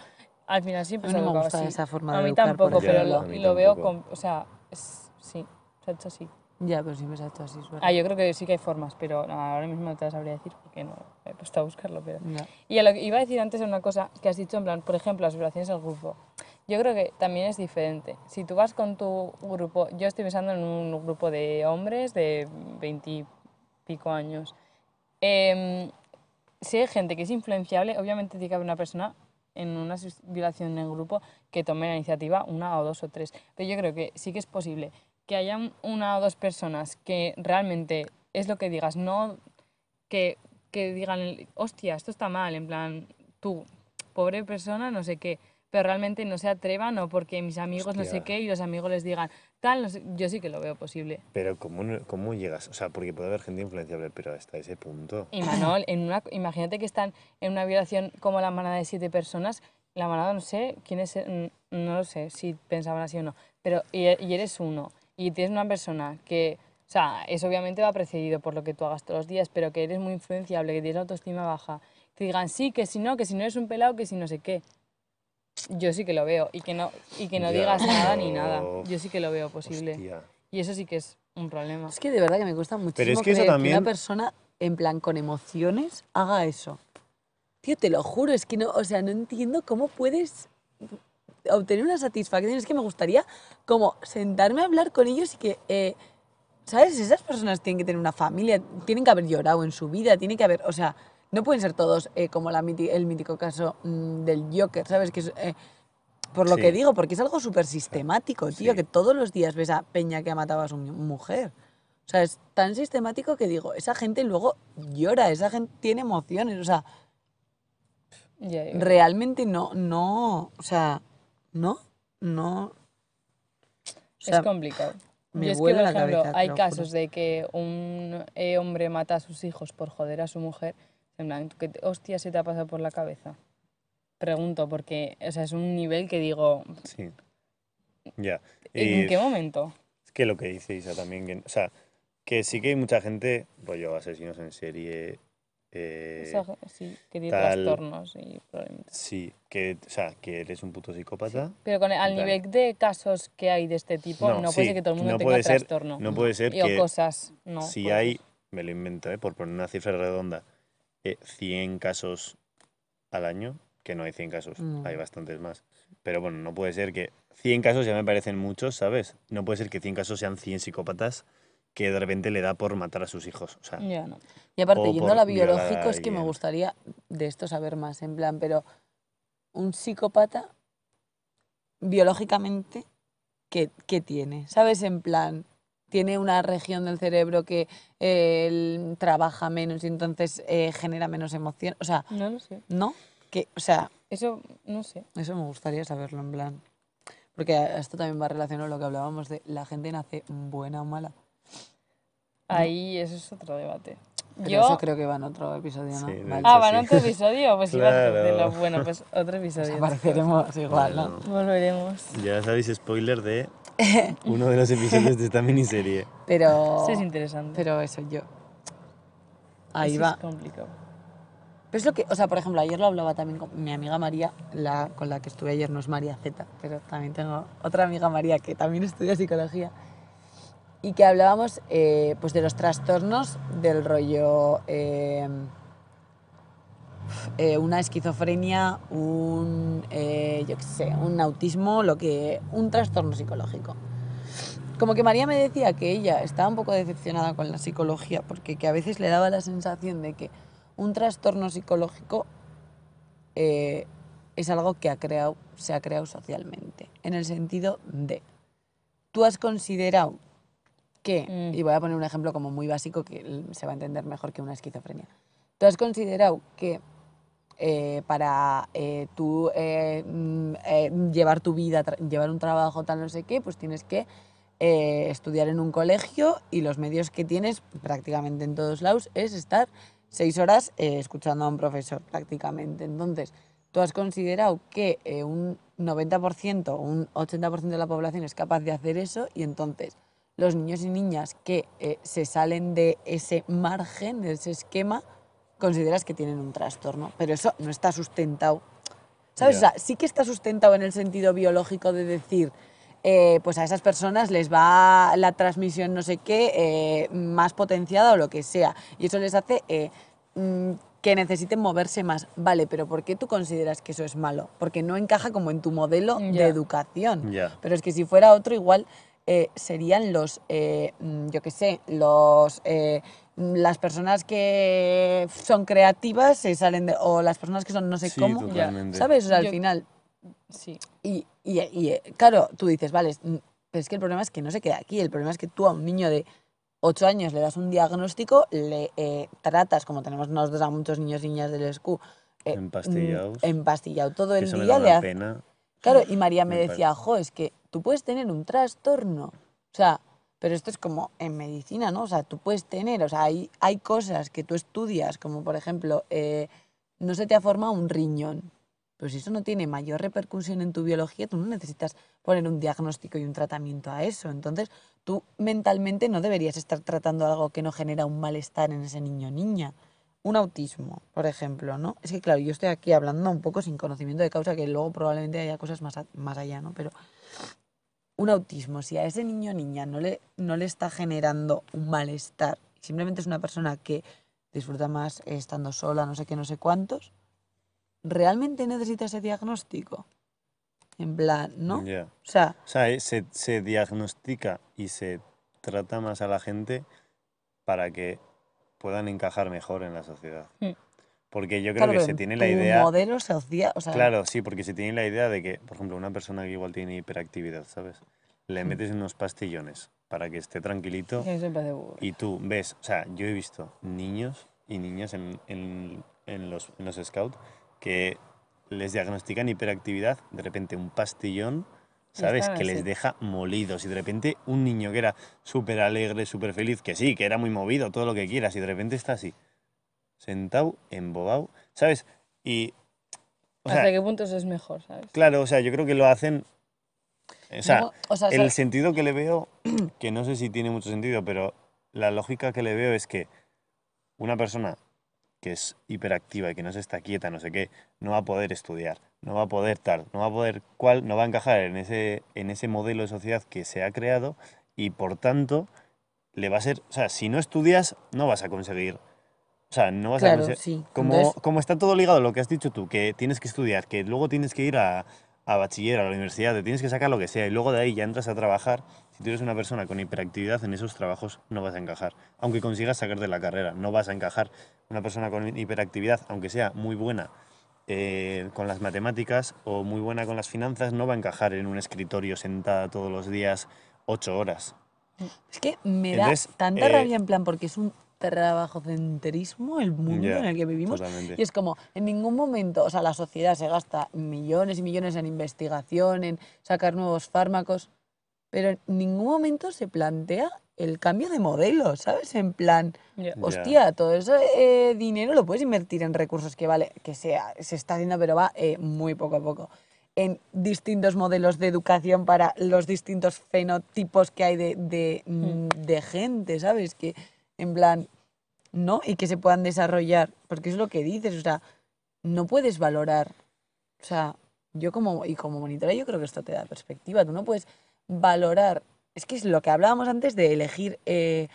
S2: Al final siempre
S3: A
S2: se
S3: no me gusta
S2: así.
S3: esa forma
S2: A
S3: de
S2: mí
S3: educar,
S2: tampoco, pero
S1: ejemplo.
S2: lo,
S1: A mí
S2: lo veo
S1: tampoco.
S2: con... O sea, es- sí, se ha hecho así.
S3: Ya, pero se ha hecho así, verdad.
S2: Ah, yo creo que sí que hay formas, pero no, ahora mismo no te las sabría decir porque no he puesto a buscarlo. Pero...
S3: Ya.
S2: Y a lo que iba a decir antes una cosa que has dicho, en plan, por ejemplo, las vibraciones del grupo. Yo creo que también es diferente. Si tú vas con tu grupo, yo estoy pensando en un grupo de hombres de 20 y pico años. Em, si hay gente que es influenciable, obviamente tiene que haber una persona en una violación en grupo que tome la iniciativa, una o dos o tres. Pero yo creo que sí que es posible que haya un- una o dos personas que realmente es lo que digas, no que, que digan, hostia, esto está mal, en plan, tú, pobre persona, no sé qué, pero realmente no se atrevan o porque mis amigos no sé qué y los amigos les digan, tal, no sé- yo sí que lo veo posible.
S1: Pero ¿cómo, ¿cómo llegas? O sea, porque puede haber gente influenciable, pero hasta ese punto.
S2: Y Manol, en una, imagínate que están en una violación como la manada de siete personas, la manada no sé quién es, no lo sé si pensaban así o no, pero y, y eres uno y tienes una persona que, o sea, eso obviamente va precedido por lo que tú hagas todos los días, pero que eres muy influenciable, que tienes la autoestima baja, te digan sí, que si no, que si no eres un pelado, que si no sé qué. Yo sí que lo veo y que no, y que no
S1: Ya,
S2: digas nada ni nada.
S1: pero-
S2: Yo sí que lo veo posible.
S1: Hostia.
S2: Y eso sí que es un problema.
S3: Es que de verdad que me cuesta muchísimo
S1: que eso
S3: creer que
S1: también-
S3: una persona, en plan, con emociones, haga eso. Tío, te lo juro, es que no, o sea, no entiendo cómo puedes obtener una satisfacción. Es que me gustaría como sentarme a hablar con ellos y que, eh, ¿sabes? Esas personas tienen que tener una familia, tienen que haber llorado en su vida, tiene que haber, o sea, no pueden ser todos eh, como la miti- el mítico caso mm, del Joker, ¿sabes? Que es, eh, por lo
S1: Sí.
S3: que digo, porque es algo súper sistemático, tío,
S1: Sí.
S3: que todos los días ves a Peña que ha matado a su mu- mujer. O sea, es tan sistemático que digo, esa gente luego llora, esa gente tiene emociones, o sea,
S2: Ya, ya.
S3: realmente no, no, o sea, no, no. O sea,
S2: es complicado.
S3: me
S2: Yo es que, por
S3: la
S2: ejemplo,
S3: cabeza,
S2: hay casos de que un eh, hombre mata a sus hijos por joder a su mujer. En plan, ¿qué te- hostia se te ha pasado por la cabeza? Pregunto, porque o sea, es un nivel que digo,
S1: Sí. Ya.
S2: ¿en
S1: Y
S2: qué momento?
S1: es que lo que dice Isa también, que, o sea, que sí que hay mucha gente, rollo asesinos en serie, eh,
S2: ge- sí, que tiene
S1: tal-
S2: trastornos y problemas.
S1: sí, que, o sea, que eres un puto psicópata.
S2: Pero con el, al
S1: plan-
S2: nivel de casos que hay de este tipo, no,
S1: No,
S2: puede
S1: sí,
S2: ser que todo el mundo
S1: no
S2: tenga
S1: puede ser-
S2: trastorno.
S1: No puede ser
S2: Y o
S1: que
S2: cosas, no.
S1: si
S2: puede
S1: hay,
S2: ser.
S1: me lo invento, ¿eh? por poner una cifra redonda, eh, 100 casos al año, que no hay 100 casos,
S3: No.
S1: hay bastantes más. Pero bueno, no puede ser que 100 casos ya me parecen muchos, ¿sabes? No puede ser que 100 casos sean 100 psicópatas que de repente le da por matar a sus hijos. O sea,
S2: Ya no.
S3: Y aparte, yendo a lo
S1: violar a
S3: biológico, es que me gustaría de esto saber más, en plan, pero un psicópata, biológicamente, ¿qué, qué tiene? ¿Sabes? En plan, tiene una región del cerebro que eh, el- trabaja menos y entonces eh, genera menos emoción. O sea,
S2: No lo sé.
S3: ¿no? Que, o sea,
S2: Eso, no sé.
S3: eso me gustaría saberlo, en plan. Porque esto también va relacionado a lo que hablábamos de la gente nace buena o mala.
S2: Ahí eso es otro debate.
S3: Pero
S2: Yo,
S3: eso creo que va en otro episodio, ¿no?
S1: Sí,
S3: Vale.
S1: hecho,
S2: Ah, ¿van a
S1: sí.
S2: otro episodio? Pues iba a
S1: Claro.
S2: decirlo. Bueno, pues otro episodio.
S3: Apareceremos igual, ¿no?
S1: Bueno,
S2: Volveremos.
S1: ya sabéis spoiler de (laughs) uno de los episodios de esta miniserie.
S3: Pero,
S2: Eso es interesante.
S3: pero eso, yo. Ahí
S2: Eso
S3: va.
S2: Es complicado.
S3: Pero es lo que, o sea, por ejemplo, ayer lo hablaba también con mi amiga María, la con la que estuve ayer, no es María Z, pero también tengo otra amiga María que también estudia psicología, y que hablábamos eh, pues de los trastornos del rollo, eh, eh, una esquizofrenia, un, eh, yo qué sé, un autismo, lo que, un trastorno psicológico. Como que María me decía que ella estaba un poco decepcionada con la psicología, porque que a veces le daba la sensación de que un trastorno psicológico es algo que ha creado, se ha creado socialmente, en el sentido de, tú has considerado que,
S2: Mm.
S3: y voy a poner un ejemplo como muy básico que se va a entender mejor que una esquizofrenia, tú has considerado que eh, para eh, tú eh, mm, llevar tu vida, llevar un trabajo tal no sé qué, pues tienes que estudiar en un colegio y los medios que tienes prácticamente en todos lados es estar seis horas escuchando a un profesor prácticamente. Entonces, tú has considerado que un 90% o un 80% de la población es capaz de hacer eso y entonces los niños y niñas que eh, se salen de ese margen, de ese esquema, consideras que tienen un trastorno, pero eso no está sustentado. ¿Sabes? O sea, sí que está sustentado en el sentido biológico de decir, eh, pues a esas personas les va la transmisión no sé qué eh, más potenciada o lo que sea, y eso les hace mm, que necesiten moverse más. Vale, pero ¿por qué tú consideras que eso es malo? Porque no encaja como en tu modelo de educación.
S1: Ya.
S3: Pero es que si fuera otro, igual eh, serían los, eh, mm, yo qué sé, los, eh, las personas que son creativas se salen de, o las personas que son no sé
S1: Sí,
S3: cómo,
S1: totalmente.
S3: ¿sabes? O sea, al
S2: Yo-
S3: final,
S2: Sí.
S3: y, y- y, claro, tú dices, vale, es- mm, pero es que el problema es que no se queda aquí, el problema es que tú a un niño de 8 años le das un diagnóstico, le eh, tratas, como tenemos nosotros a muchos niños y niñas del SQ, eh, mm,
S1: Empastillados.
S3: empastillado todo el día, le hace-
S1: pena.
S3: Claro, y María me
S1: Me parece.
S3: decía, jo, es que tú puedes tener un trastorno. O sea, pero esto es como en medicina, ¿no? O sea, tú puedes tener, o sea, hay, hay cosas que tú estudias, como por ejemplo, eh, no se te ha formado un riñón. Pero si eso no tiene mayor repercusión en tu biología, tú no necesitas poner un diagnóstico y un tratamiento a eso. Entonces, tú mentalmente no deberías estar tratando algo que no genera un malestar en ese niño o niña. Un autismo, por ejemplo, ¿no? Es que, claro, yo estoy aquí hablando un poco sin conocimiento de causa, que luego probablemente haya cosas más, más allá, ¿no? Pero un autismo, si a ese niño o niña no le, no le está generando un malestar, simplemente es una persona que disfruta más estando sola, no sé qué, no sé cuántos, ¿realmente necesita ese diagnóstico? En plan, ¿no?
S1: Ya.
S3: O sea,
S1: O sea, eh, se, se diagnostica y se trata más a la gente para que puedan encajar mejor en la sociedad.
S2: Mm.
S1: Porque yo creo
S3: claro,
S1: que se
S3: en
S1: tiene la idea...
S3: modelo social, o sea,
S1: Claro, sí, porque se tiene la idea de que, por ejemplo, una persona que igual tiene hiperactividad, ¿sabes? Le
S3: Mm.
S1: metes unos pastillones para que esté tranquilito y tú ves, o sea, yo he visto niños y niñas en, en- en los, en los scouts que les diagnostican hiperactividad, de repente un pastillón, ¿sabes? Que les deja molidos y de repente un niño que era súper alegre, súper feliz, que sí, que era muy movido, todo lo que quieras, y de repente está así, sentado, embobado, ¿sabes? Y... O sea,
S2: ¿Hasta qué punto eso es mejor, sabes?
S1: Claro, o sea, yo creo que lo hacen. O sea,
S3: luego, o sea,
S1: el
S3: ¿sabes?
S1: sentido que le veo, (clears throat) que no sé si tiene mucho sentido, pero la lógica que le veo es que una persona que es hiperactiva y que no se está quieta, no sé qué, no va a poder estudiar, no va a poder tal, no va a poder cuál, no va a encajar en ese, en ese modelo de sociedad que se ha creado y por tanto le va a ser, o sea, si no estudias, no vas a conseguir. O sea, no vas a
S3: Claro,
S1: conseguir.
S3: sí.
S1: Como,
S3: Entonces-
S1: como está todo ligado a lo que has dicho tú, que tienes que estudiar, que luego tienes que ir a, a bachiller, a la universidad, te tienes que sacar lo que sea, y luego de ahí ya entras a trabajar. Si tú eres una persona con hiperactividad, en esos trabajos no vas a encajar. Aunque consigas sacar de la carrera, no vas a encajar. Una persona con hiperactividad, aunque sea muy buena eh, con las matemáticas o muy buena con las finanzas, no va a encajar en un escritorio sentada todos los días ocho horas.
S3: Es que me da tanta
S1: eh,
S3: rabia en plan porque es un trabajocentrismo el mundo
S1: Ya,
S3: en el que vivimos.
S1: totalmente.
S3: Y es como, en ningún momento, o sea, la sociedad se gasta millones y millones en investigación, en sacar nuevos fármacos, pero en ningún momento se plantea el cambio de modelo, ¿sabes? En plan.
S2: Ya.
S3: hostia, todo ese eh, dinero lo puedes invertir en recursos que vale, que sea, se está haciendo, pero va eh, muy poco a poco. En distintos modelos de educación para los distintos fenotipos que hay de, de, mm, de gente, ¿sabes? Que, en plan, ¿no? Y que se puedan desarrollar, porque es lo que dices, o sea, no puedes valorar, o sea, yo como, y como monitora yo creo que esto te da perspectiva, tú no puedes valorar, es que es lo que hablábamos antes de elegir eh,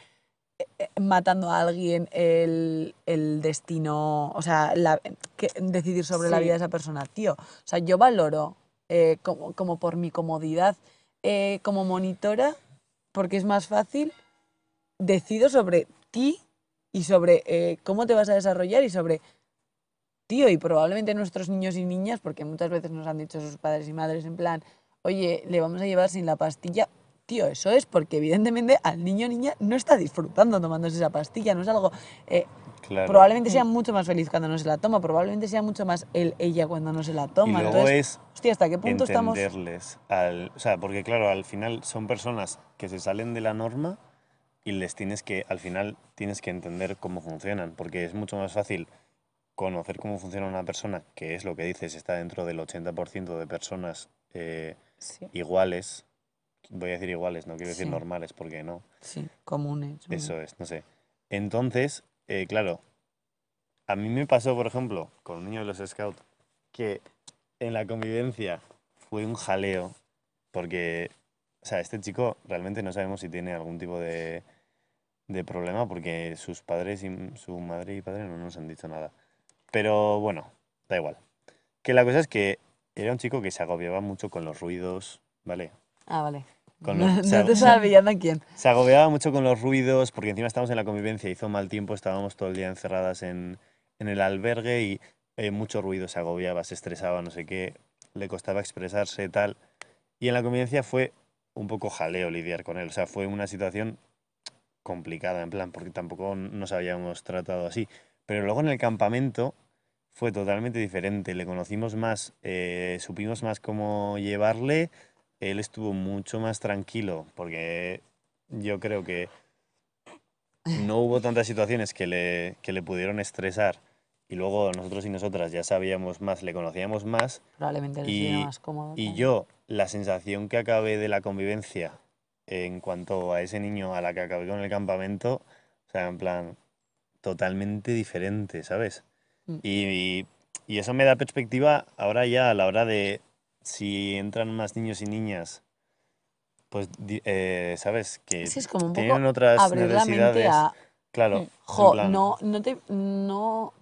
S3: eh, matando a alguien el, el destino, o sea, la- que- decidir sobre la vida de esa persona, tío, o sea, yo valoro eh, como, como por mi comodidad eh, como monitora, porque es más fácil, decido sobre ti y sobre eh, cómo te vas a desarrollar y sobre tío y probablemente nuestros niños y niñas, porque muchas veces nos han dicho sus padres y madres en plan, oye, le vamos a llevar sin la pastilla. Tío, eso es porque evidentemente al niño o niña no está disfrutando tomándose esa pastilla, no es algo... eh,
S1: Claro.
S3: Probablemente sea mucho más feliz cuando no se la toma, probablemente sea mucho más él, ella cuando no se la
S1: y
S3: toma.
S1: luego
S3: Entonces,
S1: es
S3: hostia, ¿hasta qué punto estamos...?
S1: entenderles. Al, o sea, porque claro, al final son personas que se salen de la norma y les tienes que, al final, tienes que entender cómo funcionan, porque es mucho más fácil conocer cómo funciona una persona, que es lo que dices, está dentro del 80% de personas eh,
S2: Sí.
S1: iguales. Voy a decir iguales, no quiero decir
S3: Sí.
S1: normales, porque no.
S3: Sí, comunes.
S1: Eso es, no sé. Entonces, eh, claro, a mí me pasó, por ejemplo, con un niño de los Scouts, que en la convivencia fue un jaleo, porque, o sea, este chico realmente no sabemos si tiene algún tipo de, de problema, porque sus padres y su madre y padre no nos han dicho nada. Pero bueno, da igual. Que la cosa es que era un chico que se agobiaba mucho con los ruidos, ¿vale?
S3: Ah, vale.
S1: Con
S3: no,
S1: los-
S3: no
S1: o sea,
S3: te pillando a quién.
S1: se agobiaba mucho con los ruidos, porque encima estábamos en la convivencia, hizo mal tiempo, estábamos todo el día encerradas en, en el albergue y eh, mucho ruido, se agobiaba, se estresaba, no sé qué, le costaba expresarse, tal. Y en la convivencia fue un poco jaleo lidiar con él, o sea, fue una situación complicada, en plan, porque tampoco nos habíamos tratado así. Pero luego en el campamento fue totalmente diferente, le conocimos más, eh, supimos más cómo llevarle, él estuvo mucho más tranquilo, porque yo creo que no hubo tantas situaciones que le, que le pudieron estresar y luego nosotros y nosotras ya sabíamos más, le conocíamos más
S3: Probablemente le
S1: Y-
S3: más cómodo.
S1: y
S3: también.
S1: yo la sensación que acabé de la convivencia en cuanto a ese niño a la que acabé con el campamento, o sea, en plan, totalmente diferente, ¿sabes?
S3: Mm.
S1: Y, y eso me da perspectiva ahora ya a la hora de si entran más niños y niñas, pues, eh, ¿sabes? Que
S3: Es como un poco
S1: tienen otras
S3: abrir la mente
S1: necesidades.
S3: a...
S1: Claro,
S2: Mm.
S1: en
S3: Jo,
S1: plan,
S3: no, no te... No... O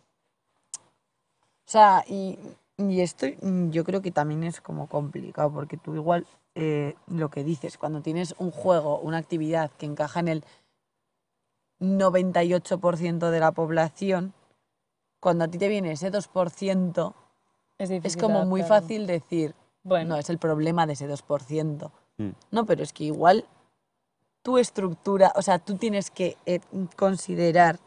S3: sea, y, y esto yo creo que también es como complicado, porque tú igual eh, lo que dices, cuando tienes un juego, una actividad que encaja en el 98% de la población, cuando a ti te viene ese 2%,
S2: Es,
S3: es como muy fácil decir,
S2: Bueno,
S3: no, es el problema de ese 2%.
S1: Mm.
S3: No, pero es que igual tu estructura, o sea, tú tienes que eh, considerar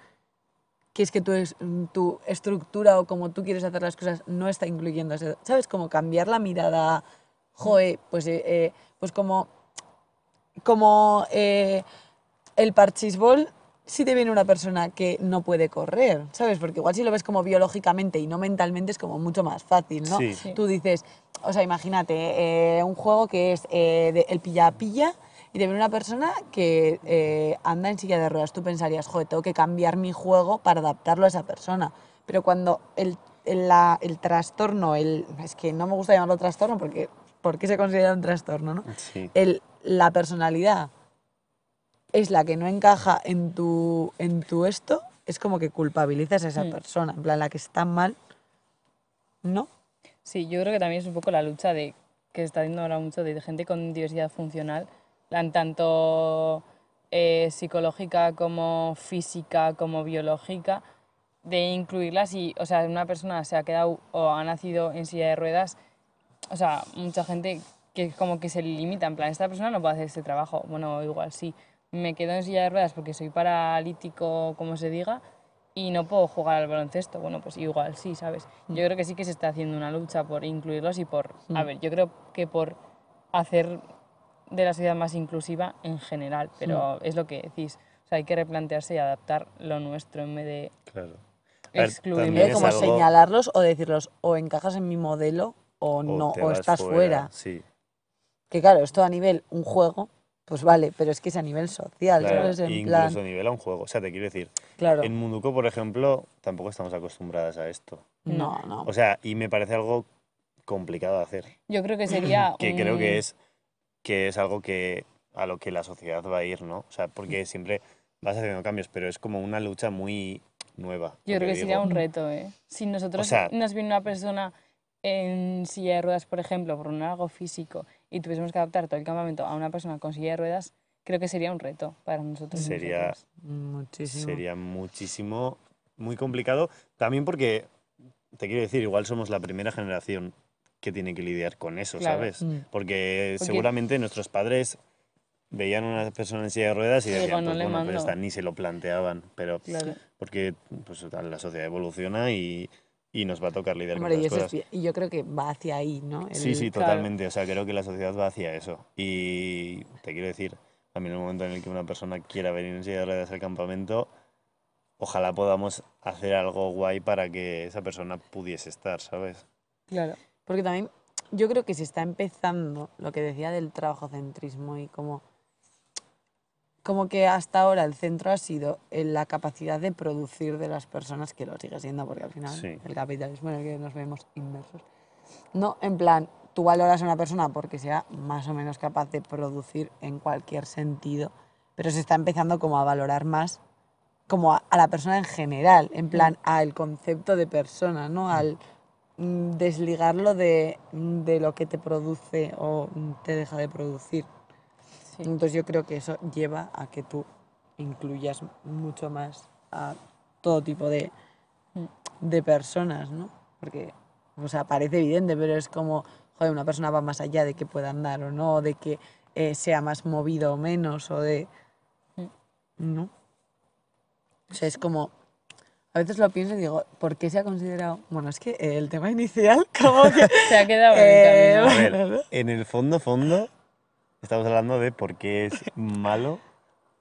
S3: que es que tu, es- tu estructura o como tú quieres hacer las cosas no está incluyendo ese, ¿sabes? Como cambiar la mirada, joe, pues, eh, eh, pues como, como eh, el parchisbol si te viene una persona que no puede correr, ¿sabes? Porque igual si lo ves como biológicamente y no mentalmente es como mucho más fácil, ¿no?
S1: Sí.
S2: Sí.
S3: Tú dices, o sea, imagínate, eh, un juego que es eh, de- el pilla-pilla y te viene una persona que eh, anda en silla de ruedas. Tú pensarías, joder, tengo que cambiar mi juego para adaptarlo a esa persona. Pero cuando el, el, la- el trastorno, el, es que no me gusta llamarlo trastorno porque, porque se considera un trastorno, ¿no?
S1: Sí.
S3: el, la personalidad es la que no encaja en tu, en tu esto, es como que culpabilizas a esa
S2: Mm.
S3: persona. En plan, la que está mal, ¿no?
S2: Sí, yo creo que también es un poco la lucha de que se está haciendo ahora mucho de gente con diversidad funcional, tanto eh, psicológica como física como biológica, de incluirlas y, o sea, una persona se ha quedado o ha nacido en silla de ruedas, o sea, mucha gente que como que se limita, en plan, esta persona no puede hacer este trabajo, bueno, igual sí, me quedo en silla de ruedas porque soy paralítico, como se diga, y no puedo jugar al baloncesto. Bueno, pues igual sí, ¿sabes? Yo creo que sí que se está haciendo una lucha por incluirlos y por, a
S3: Mm.
S2: ver, yo creo que por hacer de la sociedad más inclusiva en general, pero es lo que decís. O sea, hay que replantearse y adaptar lo nuestro en vez de
S1: Claro. A ver,
S2: excluir.
S1: también
S3: También
S1: es
S3: como
S1: algo-
S3: señalarlos o decirlos, o encajas en mi modelo o, no, o estás fuera.
S1: Sí.
S3: Que claro, esto a nivel un juego, Pues vale, pero es que es a nivel social,
S1: Claro,
S3: ¿sabes? En
S1: incluso
S3: plan,
S1: a nivel a un juego. O sea, te quiero decir,
S3: claro.
S1: en Munduko, por ejemplo, tampoco estamos acostumbradas a esto.
S3: No, no.
S1: O sea, y me parece algo complicado de hacer.
S2: Yo creo que sería. (clears throat)
S1: Que creo que es, que es algo que a lo que la sociedad va a ir, ¿no? O sea, porque siempre vas haciendo cambios, pero es como una lucha muy nueva.
S2: Yo creo que sería un reto, ¿eh? Si nosotros
S1: sea-
S2: nos viene una persona en silla de ruedas, por ejemplo, por un algo físico, y tuviésemos que adaptar todo el campamento a una persona con silla de ruedas, creo que sería un reto para nosotros.
S1: Sería-
S2: nosotras.
S3: Muchísimo.
S1: Sería muchísimo, muy complicado. También porque, te quiero decir, igual somos la primera generación que tiene que lidiar con eso,
S2: Claro.
S1: ¿sabes?
S3: Mm.
S1: Porque,
S2: Porque-
S1: seguramente nuestros padres veían a una persona en silla de ruedas y
S2: Digo,
S1: decían,
S2: no
S1: pues bueno,
S2: mando.
S1: esta, ni se lo planteaban. Pero
S2: Claro.
S1: porque pues, la sociedad evoluciona y, y nos va a tocar lidiar
S3: Hombre, y,
S1: con
S3: es
S1: cosas.
S3: bien- y yo creo que va hacia ahí, ¿no?
S1: Sí,
S3: El-
S1: sí,
S2: Claro.
S1: totalmente. O sea, creo que la sociedad va hacia eso. Y te quiero decir, también en el momento en el que una persona quiera venir en silla de ruedas al campamento, ojalá podamos hacer algo guay para que esa persona pudiese estar, ¿sabes?
S2: Claro.
S3: Porque también yo creo que se está empezando lo que decía del trabajocentrismo y como, como que hasta ahora el centro ha sido en la capacidad de producir de las personas, que lo sigue siendo porque al final
S1: Sí.
S3: el capitalismo en el que nos vemos inmersos. No, en plan, tú valoras a una persona porque sea más o menos capaz de producir en cualquier sentido, pero se está empezando como a valorar más como a, a la persona en general, en plan al concepto de persona, ¿no? Al mm, desligarlo de, de lo que te produce o mm, te deja de producir.
S2: Sí.
S3: Entonces yo creo que eso lleva a que tú incluyas mucho más a todo tipo de, de personas, ¿no? Porque, o sea, parece evidente, pero es como, joder, una persona va más allá de que pueda andar o no, de que eh, sea más movido o menos, o de... ¿No? O sea, es como... A veces lo pienso y digo, ¿por qué se ha considerado...? Bueno, es que eh, el tema inicial (laughs) como que...
S2: Se ha quedado en
S3: Eh,
S2: el
S1: A
S2: camino.
S3: Bueno,
S1: ver, en el fondo, fondo, estamos hablando de por qué es malo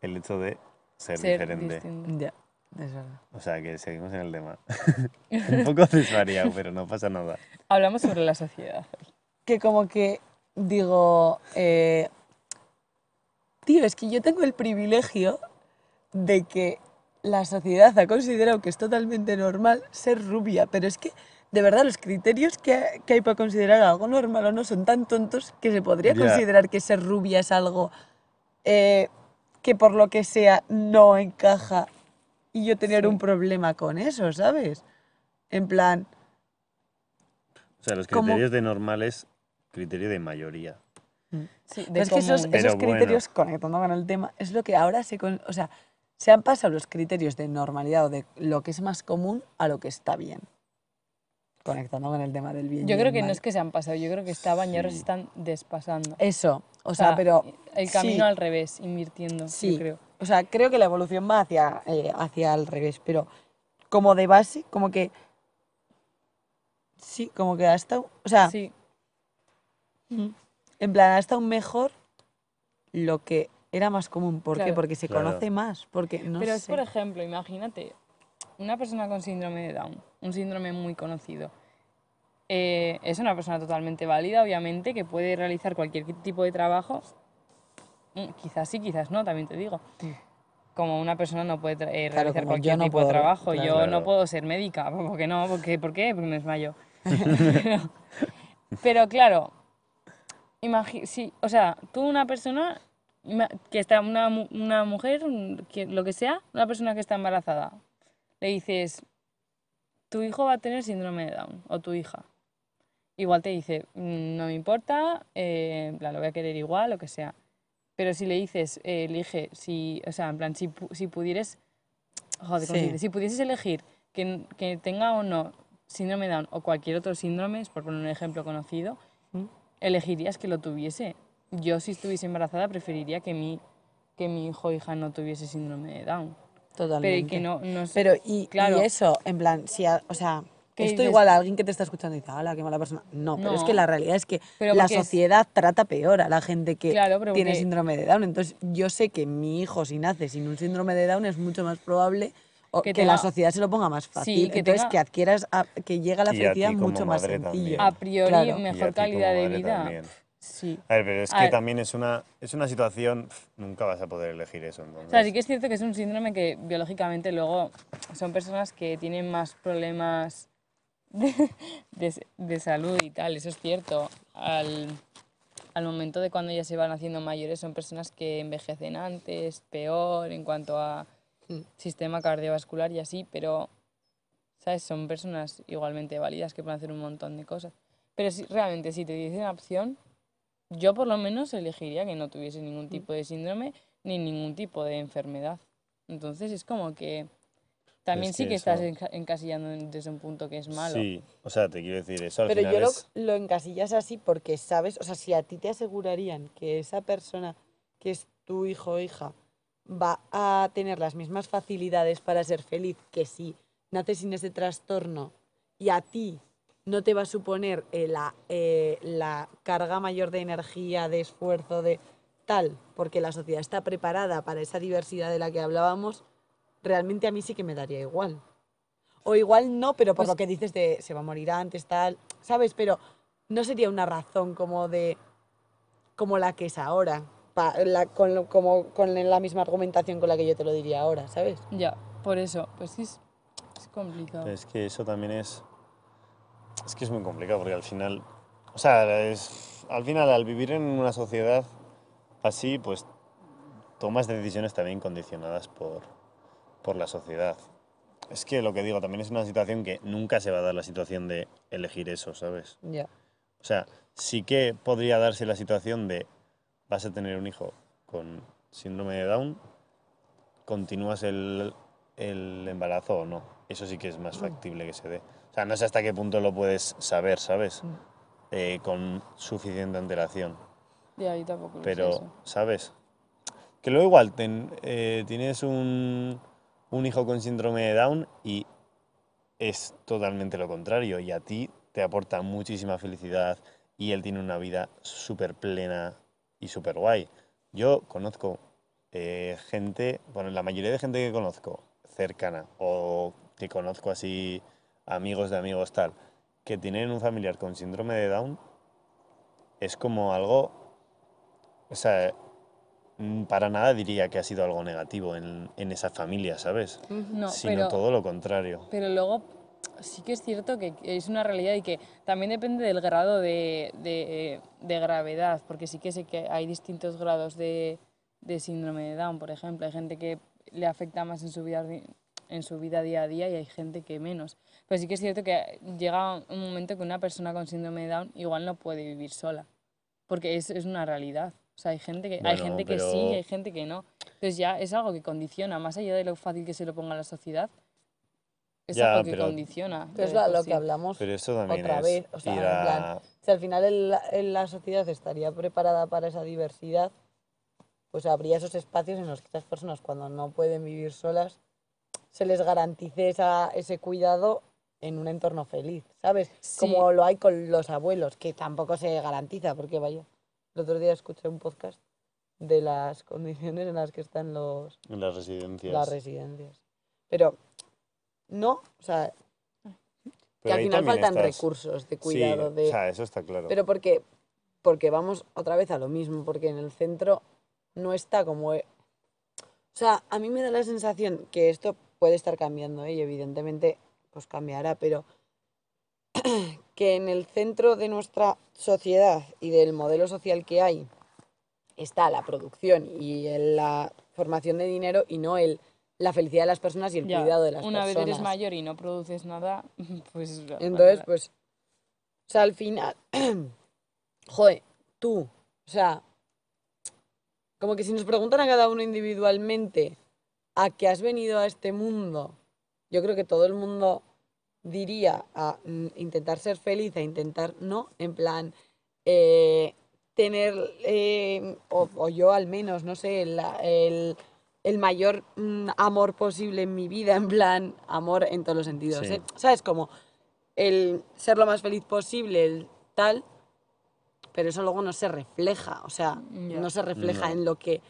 S1: el hecho de ser,
S2: Ser
S1: diferente.
S2: distinto.
S3: ya, es verdad.
S1: O sea, que seguimos en el tema. (laughs) Un poco desvariado, pero no pasa nada.
S2: Hablamos sobre la sociedad.
S3: que como que digo, eh, tío, es que yo tengo el privilegio de que la sociedad ha considerado que es totalmente normal ser rubia, pero es que de verdad los criterios que, que hay para considerar algo normal o no son tan tontos que se podría considerar que ser rubia es algo eh, que por lo que sea no encaja y yo tener
S2: Sí.
S3: un problema con eso, ¿sabes? En plan,
S1: O sea, los
S3: Como-
S1: criterios de normal es criterio de mayoría.
S2: Sí, de
S3: es que esos,
S1: Pero bueno.
S3: criterios, conectando con el tema, es lo que ahora se... con- O sea, se han pasado los criterios de normalidad o de lo que es más común a lo que está bien. Conectando con el tema del bien. y
S2: Yo
S3: el
S2: creo que no es que se han pasado, yo creo que estaban y ahora se están despasando.
S3: Eso, o sea, pero...
S2: El camino
S3: sí,
S2: al revés, invirtiendo,
S3: Sí,
S2: yo creo.
S3: o sea, creo que la evolución va hacia, eh, hacia al revés, pero como de base, como que... Sí, como que ha estado... O sea,
S2: Sí,
S3: en plan, ha estado mejor lo que era más común. ¿Por qué? Porque se
S1: Claro.
S3: conoce más, porque no
S2: pero es, por ejemplo, imagínate, una persona con síndrome de Down, un síndrome muy conocido, eh, es una persona totalmente válida, obviamente, que puede realizar cualquier tipo de trabajo, Mm, quizás sí, quizás no, también te digo.
S3: Sí.
S2: Como una persona no puede eh,
S3: Claro,
S2: realizar cualquier
S3: no
S2: tipo
S3: puedo,
S2: de trabajo,
S3: claro.
S2: yo no puedo ser médica, (laughs) ¿por qué no? ¿Por qué? ¿Por qué? Porque me desmayo. pero, (laughs) pero claro, sí, o sea, tú una persona que está, una, una mujer, que, lo que sea, una persona que está embarazada, le dices, tu hijo va a tener síndrome de Down, o tu hija. Igual te dice, "Mm, no me importa, eh, en plan, lo voy a querer igual, lo que sea. Pero si le dices, eh, elige, si, o sea, en plan, si, si pudieras, joder, si pudieses elegir que, que tenga o no síndrome de Down o cualquier otro síndrome, es por poner un ejemplo conocido,
S3: ¿Mm?
S2: elegirías que lo tuviese. Yo si estuviese embarazada preferiría que mi, que mi hijo o hija no tuviese síndrome de Down.
S3: Totalmente.
S2: Pero y que no, no sé-
S3: Pero, y,
S2: Claro.
S3: y eso, en plan, si, a- o sea,
S2: ¿Qué
S3: esto
S2: dices?
S3: igual a alguien que te está escuchando dice, ¡hala, qué mala persona! No, pero es que la realidad es que
S2: Pero
S3: la
S2: es-
S3: sociedad trata peor a la gente que
S2: Claro, pero
S3: tiene
S2: porque-
S3: síndrome de Down. Entonces, yo sé que mi hijo, si nace sin un síndrome de Down, es mucho más probable o
S2: Que
S3: que, la sociedad se lo ponga más fácil.
S2: que
S3: Entonces,
S2: tenga-
S3: que adquieras, a- que llegue a la
S1: Y
S3: felicidad mucho más sencillo.
S1: también.
S2: a priori
S3: Claro.
S1: Y
S2: mejor calidad de vida.
S1: también.
S2: Sí.
S1: A ver, pero es
S2: A
S1: que
S2: ver.
S1: también es una, es una situación, nunca vas a poder elegir eso. Entonces.
S2: O sea, sí que es cierto que es un síndrome que biológicamente luego son personas que tienen más problemas de, de- de salud y tal, eso es cierto. Al, al momento de cuando ya se van haciendo mayores son personas que envejecen antes, peor en cuanto a
S3: Mm.
S2: sistema cardiovascular y así, pero, ¿sabes? Son personas igualmente válidas que pueden hacer un montón de cosas. Pero si, realmente, si te dicen opción, yo por lo menos elegiría que no tuviese ningún tipo de síndrome ni ningún tipo de enfermedad. Entonces es como que también
S1: es
S2: sí
S1: que
S2: que estás
S1: eso-
S2: encasillando en- desde un punto que es malo.
S1: Sí, o sea, te quiero decir, eso al
S3: Pero
S1: final
S3: yo lo, lo encasillas así porque sabes, o sea, si a ti te asegurarían que esa persona que es tu hijo o hija va a tener las mismas facilidades para ser feliz que si nace sin ese trastorno y a ti no te va a suponer eh, la, eh, la carga mayor de energía, de esfuerzo, de tal, porque la sociedad está preparada para esa diversidad de la que hablábamos, realmente a mí sí que me daría igual. O igual no, pero por
S2: Pues-
S3: lo que dices de se va a morir antes, tal, ¿sabes? Pero no sería una razón como de. como la que es ahora. pa- la- con, como, con la misma argumentación con la que yo te lo diría ahora, ¿sabes?
S2: Ya, por eso, pues sí, es, es complicado.
S1: Es que eso también es... Es que es muy complicado porque al final... O sea, es, al final al vivir en una sociedad así, pues tomas decisiones también condicionadas por, por la sociedad. Es que lo que digo, también es una situación que nunca se va a dar la situación de elegir eso, ¿sabes?
S3: Ya.
S1: O sea, sí que podría darse la situación de vas a tener un hijo con síndrome de Down, continúas el, el embarazo o no. Eso sí que es más factible que se dé. O sea, no sé hasta qué punto lo puedes saber, ¿sabes?
S3: Mm.
S1: Eh, con suficiente antelación.
S2: Ya, yo tampoco lo sé
S1: Pero,
S2: eso.
S1: ¿sabes? Que luego igual ten- eh, tienes un, un hijo con síndrome de Down y es totalmente lo contrario. Y a ti te aporta muchísima felicidad y él tiene una vida súper plena y súper guay. Yo conozco eh, gente, bueno, la mayoría de gente que conozco cercana o que conozco así amigos de amigos tal, que tienen un familiar con síndrome de Down, es como algo, o sea, mm, para nada diría que ha sido algo negativo en, en esa familia, ¿sabes?
S2: No,
S1: Sino
S2: pero,
S1: todo lo contrario.
S2: pero luego sí que es cierto que es una realidad y que también depende del grado de, de- de gravedad, porque sí que sé que hay distintos grados de, de síndrome de Down, por ejemplo. Hay gente que le afecta más en su vida, en su vida día a día y hay gente que menos. Pero sí que es cierto que llega un momento que una persona con síndrome de Down igual no puede vivir sola, porque es, es una realidad. O sea, hay gente que, hay gente que sí y hay gente que no. Entonces ya es algo que condiciona, más allá de lo fácil que se lo ponga a la sociedad, es
S1: Ya,
S2: algo que
S1: pero-
S2: condiciona.
S3: Pero es lo,
S2: sí.
S3: que hablamos
S1: Pero eso también
S3: otra
S1: es
S3: vez. O sea,
S1: ir
S3: en
S1: a-
S3: plan, si al final el- el- la sociedad estaría preparada para esa diversidad, pues habría esos espacios en los que estas personas cuando no pueden vivir solas, se les garantice esa, ese cuidado en un entorno feliz, ¿sabes?
S2: Sí.
S3: Como lo hay con los abuelos, que tampoco se garantiza, porque vaya, el otro día escuché un podcast de las condiciones en las que están los,
S1: en las residencias.
S3: las residencias. Pero no, o sea, que al final faltan
S1: estás-
S3: recursos de
S1: Sí,
S3: cuidado, de...
S1: o sea, eso está claro.
S3: Pero porque, porque vamos otra vez a lo mismo, porque en el centro no está como... O sea, a mí me da la sensación que esto puede estar cambiando ¿eh? y evidentemente pues cambiará, pero (clears throat) que en el centro de nuestra sociedad y del modelo social que hay está la producción y la formación de dinero y no el, la felicidad de las personas y el
S2: Ya,
S3: cuidado de las
S2: Una
S3: personas.
S2: vez eres mayor y no produces nada, (laughs) pues...
S3: Entonces, pues, o sea, al final, (clears throat) joder, tú, o sea, como que si nos preguntan a cada uno individualmente a qué has venido a este mundo, yo creo que todo el mundo diría a mm, intentar ser feliz, a intentar, ¿no? En plan, eh, tener, eh, o, o yo al menos, no sé, la- el, el mayor mm, amor posible en mi vida, en plan, amor en todos los sentidos,
S1: Sí.
S3: ¿eh? ¿Sabes? Como el ser lo más feliz posible, el tal, pero eso luego no se refleja, o sea, no se refleja
S1: No.
S3: en lo que,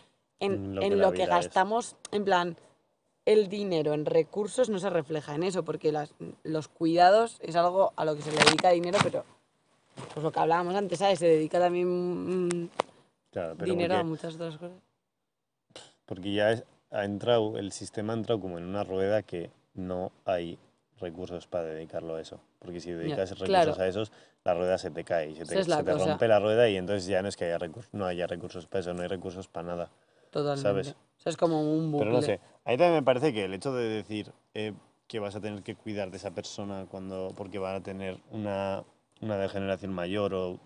S3: en,
S1: En lo
S3: en
S1: que
S3: lo que
S1: vida es.
S3: gastamos, en plan, el dinero en recursos no se refleja en eso, porque las, los cuidados es algo a lo que se le dedica dinero, pero pues lo que hablábamos antes, ¿sabes? Se dedica también mm,
S1: Claro, pero
S3: dinero a
S1: porque,
S3: muchas otras cosas.
S1: porque ya es- ha entrado, el sistema ha entrado como en una rueda que no hay recursos para dedicarlo a eso. Porque si dedicas recursos
S3: claro.
S1: a esos, la rueda se te cae se te, se te rompe la rueda y entonces ya no es que haya recursos, no haya recursos para eso, no hay recursos para nada.
S3: Totalmente.
S1: ¿sabes?
S3: O sea, es como un bucle.
S1: Pero no sé, a mí también me parece que el hecho de decir eh, que vas a tener que cuidar de esa persona cuando porque van a tener una, una degeneración mayor o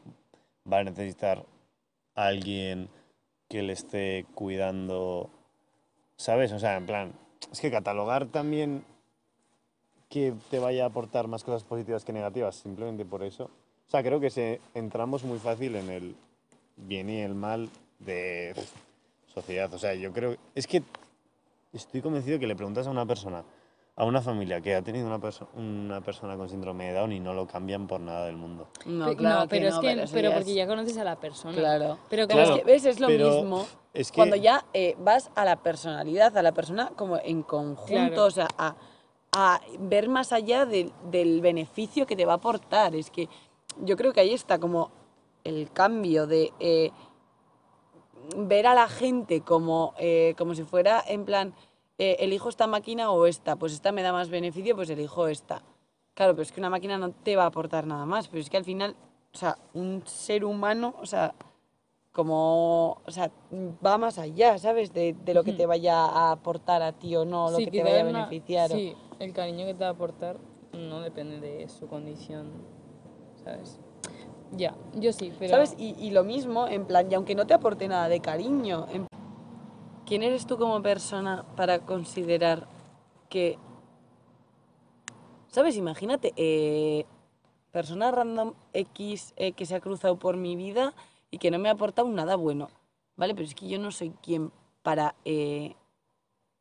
S1: va a necesitar a alguien que le esté cuidando, ¿sabes? O sea, en plan, es que catalogar también que te vaya a aportar más cosas positivas que negativas, simplemente por eso. O sea, creo que se, entramos muy fácil en el bien y el mal de sociedad. O sea, yo creo. Es que estoy convencido que le preguntas a una persona, a una familia que ha tenido una, perso- una persona con síndrome de Down y no lo cambian por nada del mundo.
S3: No, claro
S2: no, pero es
S3: no,
S2: que, pero
S3: ya
S2: porque
S3: es-
S2: ya conoces a la persona.
S3: Claro.
S2: Pero
S3: Pero
S2: como
S3: es que, ¿ves? Es lo
S1: pero
S3: mismo
S1: es que-
S3: cuando ya eh, vas a la personalidad, a la persona como en conjunto,
S2: Claro.
S3: o sea, a, a ver más allá del- del beneficio que te va a aportar. Es que yo creo que ahí está como el cambio de eh, ver a la gente como, eh, como si fuera en plan, eh, elijo esta máquina o esta, pues esta me da más beneficio, pues elijo esta. Claro, pero es que una máquina no te va a aportar nada más, pero es que al final, o sea, un ser humano, o sea, como, o sea, va más allá, ¿sabes? De, de lo que te vaya a aportar a ti o no, lo
S2: Sí,
S3: que te vaya a
S2: una-
S3: beneficiar. o-
S2: Sí, el cariño que te va a aportar no depende de su condición, ¿sabes? Ya, yo sí, pero...
S3: ¿Sabes? Y, y lo mismo, en plan, y aunque no te aporte nada de cariño, en- ¿quién eres tú como persona para considerar que... ¿Sabes? Imagínate, eh, persona random X eh, que se ha cruzado por mi vida y que no me ha aportado nada bueno, ¿vale? Pero es que yo no soy quien para eh,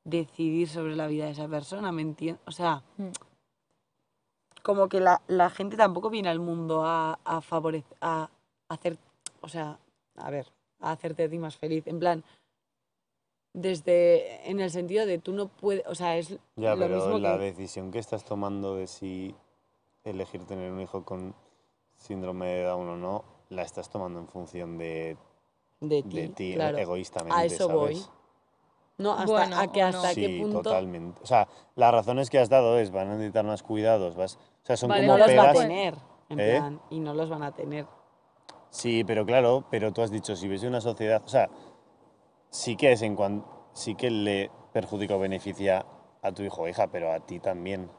S3: decidir sobre la vida de esa persona, ¿me entiendes? O sea,
S2: Mm.
S3: Como que la, la gente tampoco viene al mundo a, a favorecer, a hacer, o sea, a ver, a hacerte a ti más feliz. En plan, desde, en el sentido de tú no puedes, o sea, es
S1: Ya,
S3: lo
S1: pero
S3: mismo
S1: la
S3: que...
S1: decisión que estás tomando de si elegir tener un hijo con síndrome de Down o no, la estás tomando en función de,
S3: de ti,
S1: de ti
S3: claro.
S1: egoístamente,
S3: A eso
S1: ¿sabes?
S3: voy. No, hasta
S2: Bueno,
S3: a que hasta
S2: no.
S3: qué
S1: Sí,
S3: punto
S1: totalmente. O sea, las razones que has dado es, van a necesitar más cuidados, vas... O sea, son
S2: Vale,
S3: no
S1: como
S3: los va a
S1: pegas...
S3: tener, en
S1: ¿Eh?
S3: plan, y no los van a tener.
S1: Sí, pero claro, pero tú has dicho, si ves una sociedad, o sea, sí que es en cuanto, sí que le perjudica o beneficia a tu hijo o hija, pero a ti también.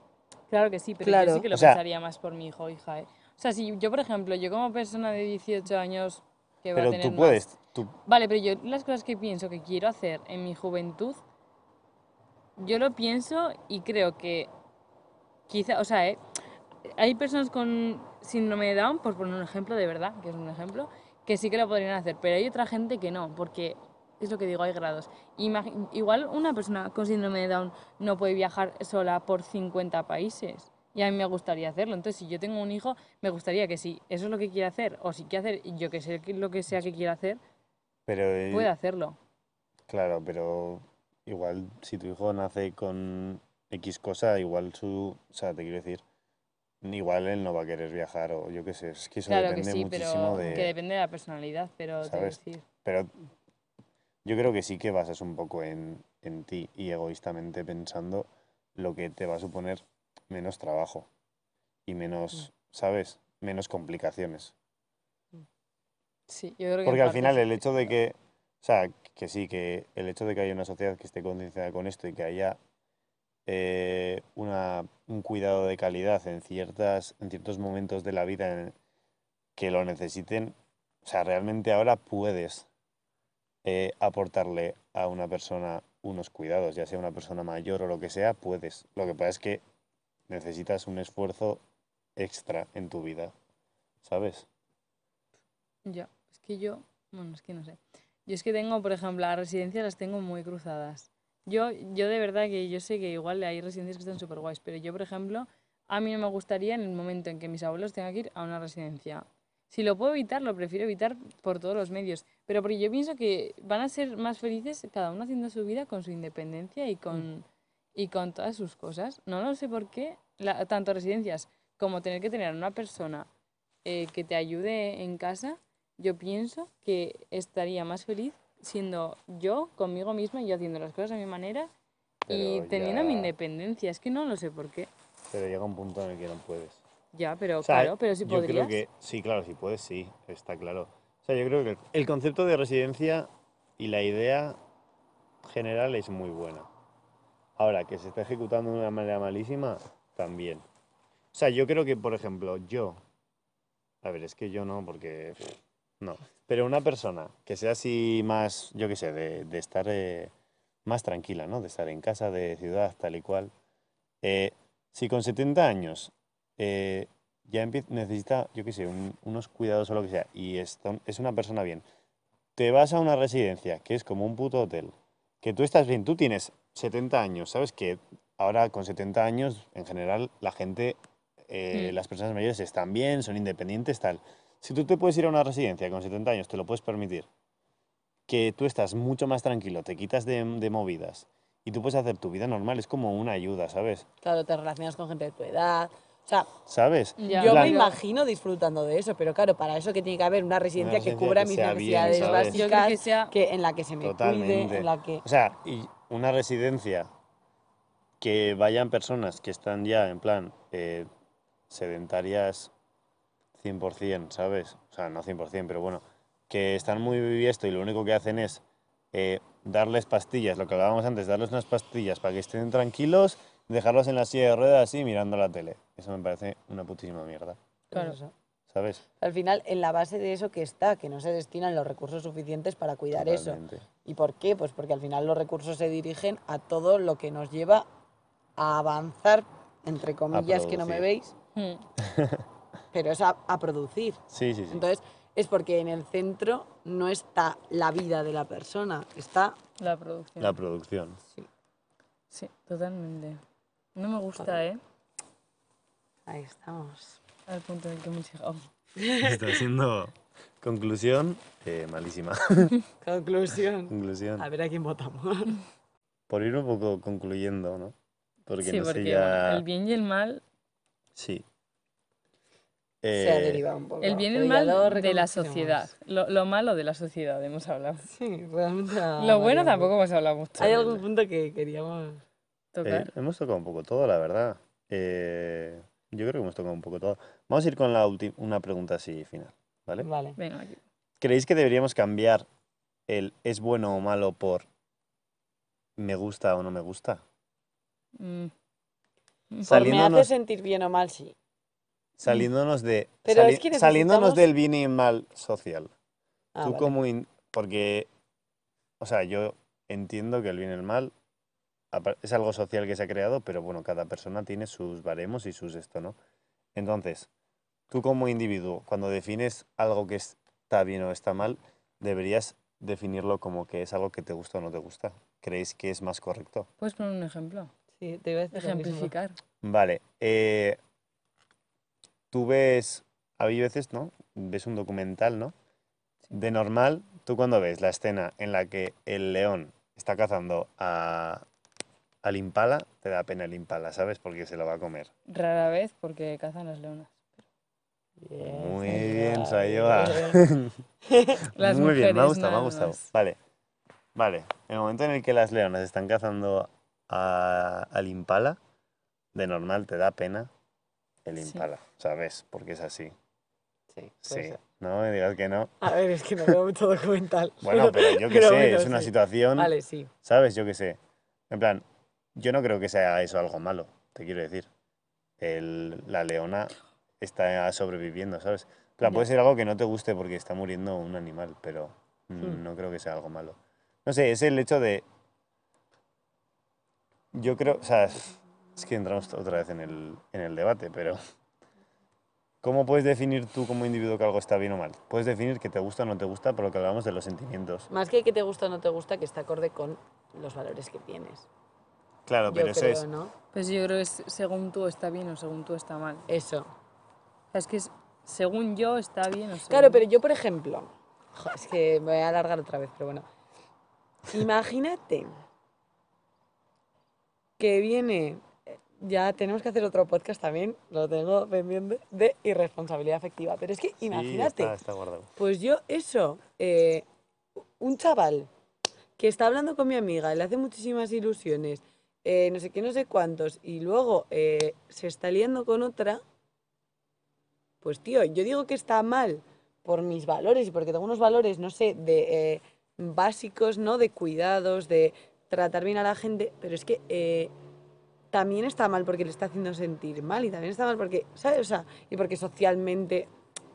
S2: Claro que sí, pero
S3: Claro.
S2: yo sí que lo
S1: O sea-
S2: pensaría más por mi hijo o hija, ¿eh? O sea, si yo, por ejemplo, yo como persona de 18 años que va a
S1: Pero
S2: tener
S1: tú
S2: más-
S1: puedes,
S2: Vale, pero yo las cosas que pienso que quiero hacer en mi juventud, yo lo pienso y creo que quizá, o sea, ¿eh? hay personas con síndrome de Down, por poner un ejemplo de verdad, que es un ejemplo, que sí que lo podrían hacer, pero hay otra gente que no, porque es lo que digo, hay grados. Igual una persona con síndrome de Down no puede viajar sola por 50 países. Y a mí me gustaría hacerlo. Entonces, si yo tengo un hijo, me gustaría que si eso es lo que quiere hacer, o si quiere hacer, yo que sé lo que sea que quiera hacer,
S1: pero eh,
S2: puede hacerlo.
S1: claro, pero igual si tu hijo nace con X cosa, igual su, o sea, te quiero decir, igual él no va a querer viajar o yo qué sé, es que eso
S2: Claro que
S1: depende
S2: sí,
S1: muchísimo
S2: pero
S1: de...
S2: que depende de la personalidad, pero te
S1: ¿sabes?
S2: decir.
S1: Pero yo creo que sí que basas un poco en, en ti y egoístamente pensando lo que te va a suponer menos trabajo y menos, ¿sabes? Menos complicaciones.
S2: Sí, yo creo que
S1: Porque al final
S2: sí.
S1: el hecho de que, o sea, que sí, que el hecho de que haya una sociedad que esté concienciada con esto y que haya eh, una, un cuidado de calidad en, ciertas, en ciertos momentos de la vida en- que lo necesiten, o sea, realmente ahora puedes eh, aportarle a una persona unos cuidados, ya sea una persona mayor o lo que sea, puedes. Lo que pasa es que necesitas un esfuerzo extra en tu vida, ¿sabes?
S2: Ya, que yo, bueno, es que no sé. Yo es que tengo, por ejemplo, las residencias las tengo muy cruzadas. Yo, yo de verdad que yo sé que igual hay residencias que están súper guays, pero yo, por ejemplo, a mí no me gustaría en el momento en que mis abuelos tengan que ir a una residencia. Si lo puedo evitar, lo prefiero evitar por todos los medios. Pero porque yo pienso que van a ser más felices cada uno haciendo su vida con su independencia y con, y con todas sus cosas. No lo sé por qué, la- tanto residencias como tener que tener a una persona eh, que te ayude en casa, yo pienso que estaría más feliz siendo yo conmigo misma y yo haciendo las cosas a mi manera y
S1: Pero
S2: teniendo mi independencia. Es que no lo sé por qué.
S1: Pero llega un punto en el que no puedes.
S2: Ya, pero
S1: O sea,
S2: claro, pero si
S1: yo
S2: podrías.
S1: creo que sí, claro, si puedes, sí, está claro. O sea, yo creo que el, concepto de residencia y la idea general es muy buena. Ahora, que se está ejecutando de una manera malísima, también. O sea, yo creo que, por ejemplo, yo, a ver, es que yo no, porque no, pero una persona que sea así más, yo qué sé, de, de estar eh, más tranquila, ¿no? De estar en casa, de ciudad, tal y cual. eh, si con 70 años eh, ya necesita, yo qué sé, un- unos cuidados o lo que sea, y esto- es una persona bien, te vas a una residencia, que es como un puto hotel, que tú estás bien, tú tienes 70 años, ¿sabes? Que ahora con 70 años, en general, la gente, eh,
S2: Mm.
S1: las personas mayores están bien, son independientes, tal. Si tú te puedes ir a una residencia con 70 años, te lo puedes permitir, que tú estás mucho más tranquilo, te quitas de, de movidas y tú puedes hacer tu vida normal, es como una ayuda, ¿sabes?
S3: Claro, te relacionas con gente de tu edad. O sea,
S1: ¿Sabes?
S2: Ya,
S3: yo me imagino disfrutando de eso, pero claro, para eso que tiene que haber una residencia, que
S1: residencia
S3: cubra
S1: que
S3: mis
S1: bien,
S3: necesidades básicas,
S2: Yo creo que sea-
S3: que en la que se me
S1: Totalmente.
S3: cuide, en la que...
S1: O sea, y una residencia que vayan personas que están ya en plan eh, sedentarias 100%, ¿sabes? O sea, no 100%, pero bueno, que están muy esto y lo único que hacen es eh, darles pastillas, lo que hablábamos antes, darles unas pastillas para que estén tranquilos, dejarlos en la silla de ruedas así mirando la tele. Eso me parece una putísima mierda,
S2: Claro.
S1: ¿sabes?
S3: Al final, en la base de eso que está, que no se destinan los recursos suficientes para cuidar eso. ¿Y por qué? Pues porque al final los recursos se dirigen a todo lo que nos lleva a avanzar, entre comillas, que no me veis,
S2: Mm, (laughs)
S3: pero es a, a producir.
S1: Sí, sí, sí.
S3: Entonces, es porque en el centro no está la vida de la persona, está...
S2: La producción.
S1: La producción.
S3: Sí,
S2: Sí, totalmente. No me gusta, ¿eh?
S3: ahí estamos.
S2: Al punto en el que hemos llegado. (laughs)
S1: Está siendo conclusión eh, malísima. (laughs)
S3: Conclusión.
S1: conclusión.
S3: A ver a quién votamos.
S1: Por ir un poco concluyendo, ¿no? Porque
S2: sí,
S1: no
S2: porque
S1: sé ya.
S2: bueno, el bien y el mal,
S1: Sí.
S3: Se ha
S1: Eh,
S3: derivado un poco.
S2: el bien y el mal de la sociedad. Lo, lo malo de la sociedad hemos hablado.
S3: Sí, realmente. (laughs)
S2: Lo bueno tampoco hemos hablado mucho.
S3: Hay algún punto que queríamos...
S2: Tocar.
S1: eh, hemos tocado un poco todo, la verdad. Eh, yo creo que hemos tocado un poco todo. Vamos a ir con la última, una pregunta así final, ¿vale?
S3: Vale.
S2: Venga, aquí.
S1: ¿Creéis que deberíamos cambiar el es bueno o malo por me gusta o no me gusta?
S2: Mm.
S3: Por me hace sentir bien o mal, sí.
S1: Saliéndonos de
S3: Pero
S1: sali-
S3: es que
S1: saliéndonos del bien y mal social.
S3: Ah,
S1: Tú
S3: vale.
S1: como in- porque o sea, yo entiendo que el bien y el mal es algo social que se ha creado, pero bueno, cada persona tiene sus baremos y sus esto, ¿no? Entonces, tú como individuo, cuando defines algo que está bien o está mal, deberías definirlo como que es algo que te gusta o no te gusta. ¿Creéis que es más correcto?
S2: ¿Puedes poner un ejemplo?
S3: Sí, te iba a decir.
S2: Ejemplificar.
S1: Vale. eh, tú ves, hay veces, ¿no? Ves un documental, ¿no? De normal, tú cuando ves la escena en la que el león está cazando a, al impala, te da pena el impala, ¿sabes? Porque se lo va a comer.
S2: Rara vez porque cazan las leonas.
S3: Bien,
S1: Muy bien, Sayoa. (laughs) Muy bien, me ha gustado, me ha gustado.
S2: más.
S1: Vale. Vale. En el momento en el que las leonas están cazando a- al impala, de normal te da pena el
S2: Sí.
S1: impala, ¿sabes? Porque es así.
S3: Sí,
S1: Sí.
S3: ser.
S1: No me digas que no.
S3: A ver, es que no veo mucho documental. (laughs)
S1: Bueno, pero yo (laughs) qué sé, es una
S3: sí.
S1: situación,
S3: Vale, sí.
S1: ¿sabes? Yo qué sé. En plan, yo no creo que sea eso algo malo, te quiero decir. El- la leona está sobreviviendo, ¿sabes?
S3: Ya.
S1: puede ser algo que no te guste porque está muriendo un animal, pero mm,
S3: Hmm.
S1: no creo que sea algo malo. No sé, es el hecho de... Yo creo, o sea, es que entramos otra vez en el, en el debate, pero... (laughs) ¿Cómo puedes definir tú como individuo que algo está bien o mal? Puedes definir que te gusta o no te gusta por lo que hablamos de los sentimientos.
S3: Más que que te gusta o no te gusta, que está acorde con los valores que tienes.
S1: Claro, pero
S3: Yo
S1: eso
S3: creo,
S1: es...
S3: ¿no?
S2: Pues yo creo que es según tú está bien o según tú está mal.
S3: Eso.
S2: Es que es, según yo está bien o según...
S3: Claro, pero yo, por ejemplo, (laughs) jo, es que me voy a alargar otra vez, pero bueno. Imagínate que viene, ya tenemos que hacer otro podcast también, lo tengo pendiente, de irresponsabilidad afectiva. Pero es que
S1: Sí,
S3: imagínate,
S1: está, está guardado.
S3: pues yo eso, eh, un chaval que está hablando con mi amiga, le hace muchísimas ilusiones, eh, no sé qué, no sé cuántos, y luego eh, se está liando con otra, pues tío, yo digo que está mal por mis valores y porque tengo unos valores, no sé, de básicos, ¿no? De cuidados, de tratar bien a la gente, pero es que también está mal porque le está haciendo sentir mal y también está mal porque, ¿sabes? O sea, y porque socialmente,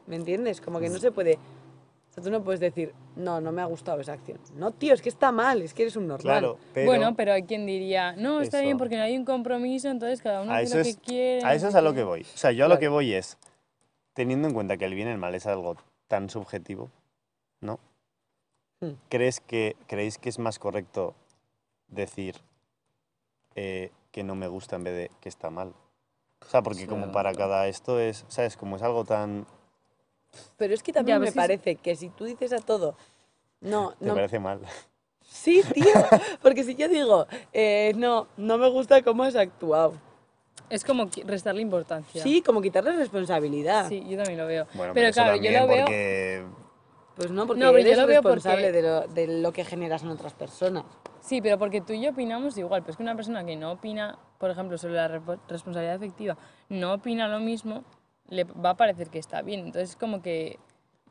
S3: ¿me entiendes? Como que no se puede... O sea, tú no puedes decir, no, no me ha gustado esa acción. No, tío, es que está mal, es que eres un normal.
S1: Claro, pero
S2: Bueno, pero hay quien diría, no, está bien porque no hay un compromiso, entonces cada uno
S1: a
S2: hace
S1: eso,
S2: lo
S1: es,
S2: que quiere.
S1: a eso es a lo que voy. O sea, yo a lo que voy es, teniendo en cuenta que el bien y el mal es algo tan subjetivo, ¿no?
S3: Hmm.
S1: ¿Crees que, ¿Creéis que es más correcto decir eh, que no me gusta en vez de que está mal? O sea, porque como para cada esto es, ¿sabes? Como es algo tan...
S3: Pero es que también
S2: Ya,
S3: me parece que si tú dices a todo, no,
S1: ¿Te
S3: no,
S1: parece mal?
S3: sí, tío, porque si yo digo, eh, no, no me gusta cómo has actuado,
S2: Es como restarle importancia.
S3: sí, como quitarle responsabilidad.
S2: Sí, yo también lo veo.
S1: Bueno,
S2: pero
S1: eso
S2: claro, yo lo veo.
S1: porque...
S3: Pues no, porque
S2: No, pero yo
S3: eres
S2: lo veo
S3: responsable
S2: porque-
S3: de, lo, de lo que generas en otras personas.
S2: Sí, pero porque tú y yo opinamos igual. Pero es que una persona que no opina, por ejemplo, sobre la repo- responsabilidad afectiva, no opina lo mismo, le va a parecer que está bien. Entonces, como que.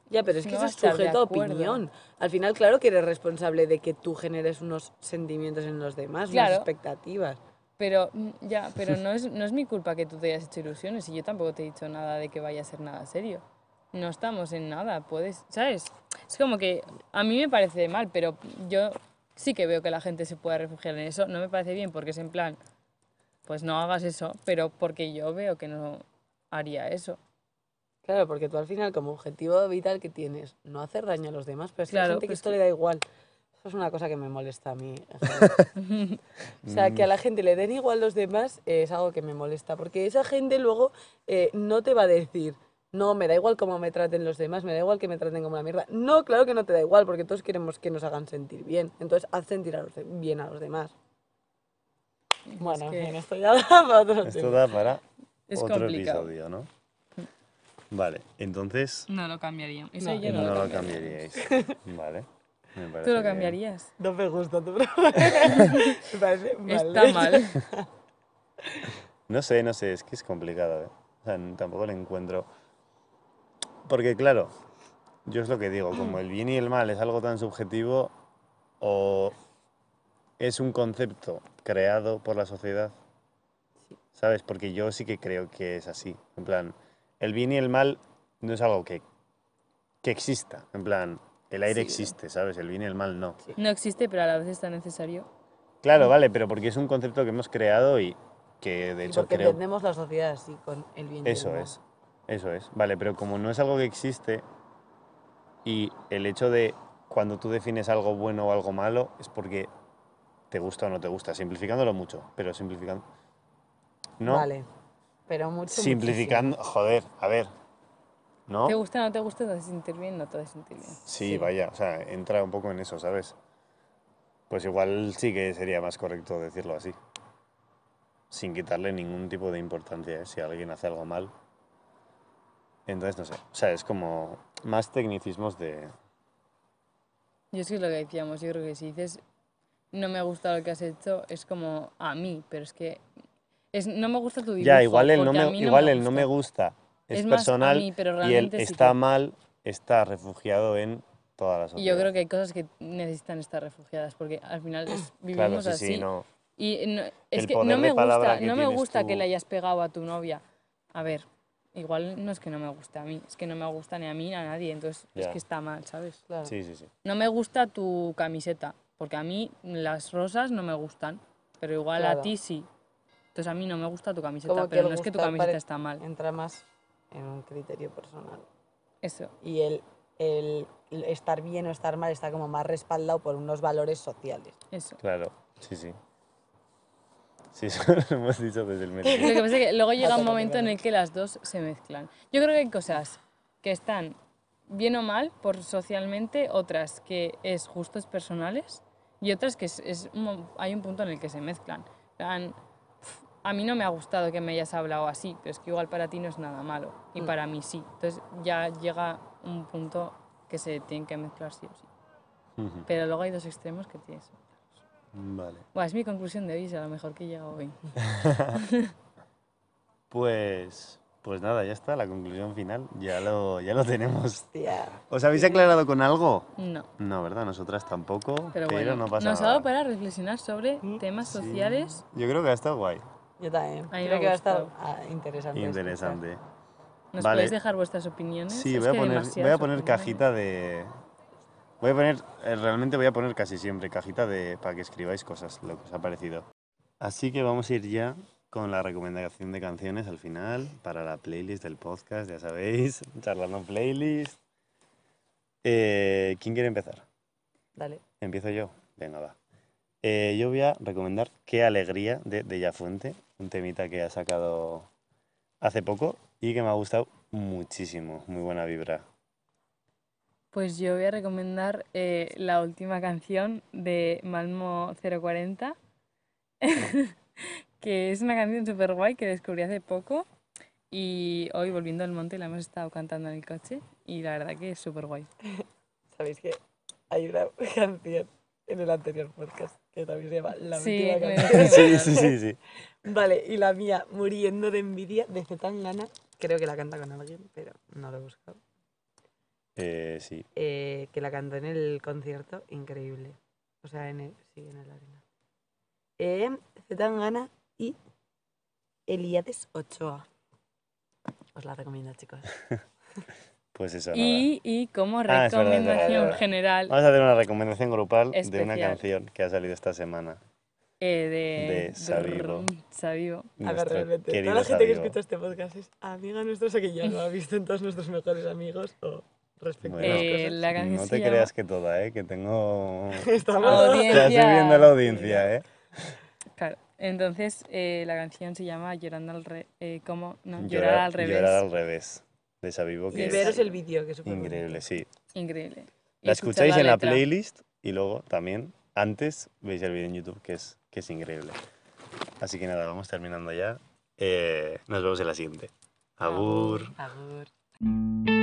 S3: Ya, pero es que
S2: No
S3: eso es sujeto a opinión. Al final, claro que eres responsable de que tú generes unos sentimientos en los demás,
S2: Claro.
S3: unas expectativas.
S2: Pero, mm, ya, pero no es, no es mi culpa que tú te hayas hecho ilusiones y yo tampoco te he dicho nada de que vaya a ser nada serio. No estamos en nada, puedes, ¿sabes? Es como que a mí me parece mal, pero yo sí que veo que la gente se pueda refugiar en eso. No me parece bien porque es en plan, pues no hagas eso, pero porque yo veo que no haría eso.
S3: Claro, porque tú al final, como objetivo vital que tienes, no hacer daño a los demás, pero es que
S2: Claro,
S3: hay gente que
S2: pues
S3: esto le da igual. Eso es una cosa que me molesta a mí. (laughs) o sea, que a la gente le den igual los demás eh, es algo que me molesta, porque esa gente luego eh, no te va a decir, no, me da igual cómo me traten los demás, me da igual que me traten como la mierda. No, claro que no te da igual, porque todos queremos que nos hagan sentir bien. Entonces, haz sentir a los de- bien a los demás. Bueno, en
S2: que-
S3: fin, esto ya (laughs) da para otro
S1: Esto
S3: tema.
S1: da para
S2: Es
S1: otro
S2: complicado.
S1: episodio, ¿no? Vale, entonces
S2: No lo cambiaría. Eso
S3: No,
S2: yo
S1: no,
S2: no,
S1: lo
S2: cambiaría.
S1: cambiaríais. (laughs) Vale. me
S2: ¿Tú lo
S1: bien.
S2: cambiarías?
S3: No me gusta tu (laughs) programa. me parece mal.
S2: Está mal.
S1: No sé, no sé, es que es complicado, ¿eh? O sea, tampoco le encuentro. Porque, claro, yo es lo que digo, como el bien y el mal es algo tan subjetivo, o es un concepto creado por la sociedad, ¿sabes? Porque yo sí que creo que es así. En plan, el bien y el mal no es algo que, que exista. En plan, el aire
S3: Sí.
S1: existe, ¿sabes? El bien y el mal no.
S2: No existe, pero a la vez está necesario.
S1: Claro, vale, pero porque es un concepto que hemos creado y que de
S3: Y
S1: hecho
S3: porque
S1: creo...
S3: entendemos la sociedad así, con el bien y el
S1: Eso
S3: mal.
S1: es, eso es. Vale, pero como no es algo que existe y el hecho de cuando tú defines algo bueno o algo malo es porque te gusta o no te gusta, simplificándolo mucho, pero simplificando... No,
S3: Vale, pero mucho,
S1: simplificando... Joder, a ver, ¿no?
S2: ¿Te gusta o no te gusta? ¿Te hace sentir bien? No te hace sentir bien.
S1: Sí,
S3: Sí.
S1: vaya, o sea, entra un poco en eso, ¿sabes? Pues igual sí que sería más correcto decirlo así. Sin quitarle ningún tipo de importancia, ¿eh? Si alguien hace algo mal. Entonces, no sé. O sea, es como más tecnicismos de...
S2: Yo es que es lo que decíamos, yo creo que si dices no me gusta lo que has hecho, es como a mí, pero es que es, no me gusta tu dibujo.
S1: ya, igual el no me, igual
S2: me
S1: el no me
S2: gusta.
S1: es,
S2: Es
S1: personal
S2: mí, pero
S1: y el
S2: sí
S1: está
S2: que-
S1: mal está refugiado en toda la
S2: Y
S1: sociedad.
S2: yo creo que hay cosas que necesitan estar refugiadas, porque al final es- vivimos
S1: Claro, sí,
S2: así.
S1: sí, no.
S2: Y no-
S1: El
S2: es que
S1: poder
S2: no me gusta,
S1: que
S2: no me gusta que
S1: tú.
S2: le hayas pegado a tu novia. A ver, igual no es que no me guste a mí, es que no me gusta ni a mí ni a nadie, entonces es que está mal, ¿sabes?
S3: Claro.
S1: Sí, sí, sí.
S2: No me gusta tu camiseta, porque a mí las rosas no me gustan, pero igual
S3: Claro.
S2: a ti sí. Entonces a mí no me gusta tu camiseta,
S3: Como
S2: pero no es que tu camiseta está mal.
S3: Entra más en un criterio personal.
S2: Eso.
S3: Y el, el estar bien o estar mal está como más respaldado por unos valores sociales.
S2: Eso.
S1: Claro, sí, sí. Sí, (laughs) eso lo hemos dicho desde el
S2: Lo
S1: método.
S2: que pasa es que luego llega un momento en el que las dos se mezclan. Yo creo que hay cosas que están bien o mal por socialmente, otras que es justos personales y otras que es, es un mo- hay un punto en el que se mezclan. Plan, a mí no me ha gustado que me hayas hablado así, pero es que igual para ti no es nada malo y
S3: Mm.
S2: para mí sí. Entonces ya llega un punto que se tienen que mezclar sí o sí. Pero luego hay dos extremos que tienes.
S1: Vale.
S2: Bueno, es mi conclusión de hoy, a lo mejor que llega hoy. (laughs)
S1: Pues, pues nada, ya está, la conclusión final. Ya lo, ya lo tenemos.
S3: Hostia.
S1: ¿Os habéis aclarado con algo?
S2: No.
S1: No, ¿verdad? Nosotras tampoco,
S2: Pero,
S1: pero,
S2: bueno,
S1: no pasa
S2: nos ha
S1: nada.
S2: dado para reflexionar sobre temas
S1: Sí.
S2: sociales.
S1: Yo creo que ha estado guay,
S3: Yo también.
S2: A mí me
S3: Creo
S2: ha
S3: que va a estar
S2: gustado.
S3: ah, interesante.
S1: interesante.
S2: ¿Nos
S1: Vale.
S2: podéis dejar vuestras opiniones?
S1: Sí, voy a poner, voy a poner
S2: opiniones.
S1: cajita de... Voy a poner, eh, realmente voy a poner casi siempre cajita de para que escribáis cosas, lo que os ha parecido. Así que vamos a ir ya con la recomendación de canciones al final para la playlist del podcast, ya sabéis, (laughs) charlando playlist. Eh, ¿Quién quiere empezar?
S3: Dale.
S1: Empiezo yo. Venga, va. Eh, yo voy a recomendar Qué alegría de Della Fuente, un temita que ha sacado hace poco y que me ha gustado muchísimo. Muy buena vibra.
S2: Pues yo voy a recomendar eh, la última canción de Malmo 040, (laughs) que es una canción súper guay que descubrí hace poco y hoy volviendo al monte la hemos estado cantando en el coche y la verdad que es súper guay. (laughs)
S3: Sabéis que hay una (laughs) canción en el anterior podcast que también se llama La
S2: Sí,
S3: última canción.
S1: Sí, sí, sí, sí.
S3: Vale, y la mía, muriendo de envidia, de Zetangana. Creo que la canta con alguien, pero no lo he buscado.
S1: Eh, sí.
S3: Eh, que la cantó en el concierto, increíble. O sea, en el, sí, en el arena. Eh, Zetangana y Eliades Ochoa. Os la recomiendo, chicos. (laughs)
S1: Pues eso.
S2: Y, y como
S1: Ah, es verdad, es verdad,
S2: recomendación
S3: es verdad.
S2: general
S1: Vamos a hacer una recomendación grupal de una
S2: Especial.
S1: canción que ha salido esta semana.
S2: eh, de,
S1: de.
S3: A ver, realmente,
S1: querido
S3: toda la gente que escucha este podcast es amiga nuestra, o sea que ya lo ha visto en todos nuestros mejores amigos o respecto
S1: Bueno.
S3: a las
S2: Eh,
S3: cosas.
S2: la canción
S1: No te creas que toda, ¿eh? Que tengo... (laughs)
S3: Estamos
S2: Audiencia.
S1: Ya estoy viendo la audiencia, ¿eh?
S2: Claro. Entonces, eh, la canción se llama Llorando al revés. ¿Cómo? No, llorar,
S1: Llorar,
S2: al revés.
S1: Llorar al revés. De Savivo,
S3: Y
S1: que es
S3: veros el vídeo, que es
S1: increíble, sí.
S2: Increíble. Y
S1: La escucháis en la playlist y luego también, antes, veis el vídeo en YouTube, que es, que es increíble. Así que nada, vamos terminando ya. Eh, nos vemos en la siguiente. Agur.
S3: Agur.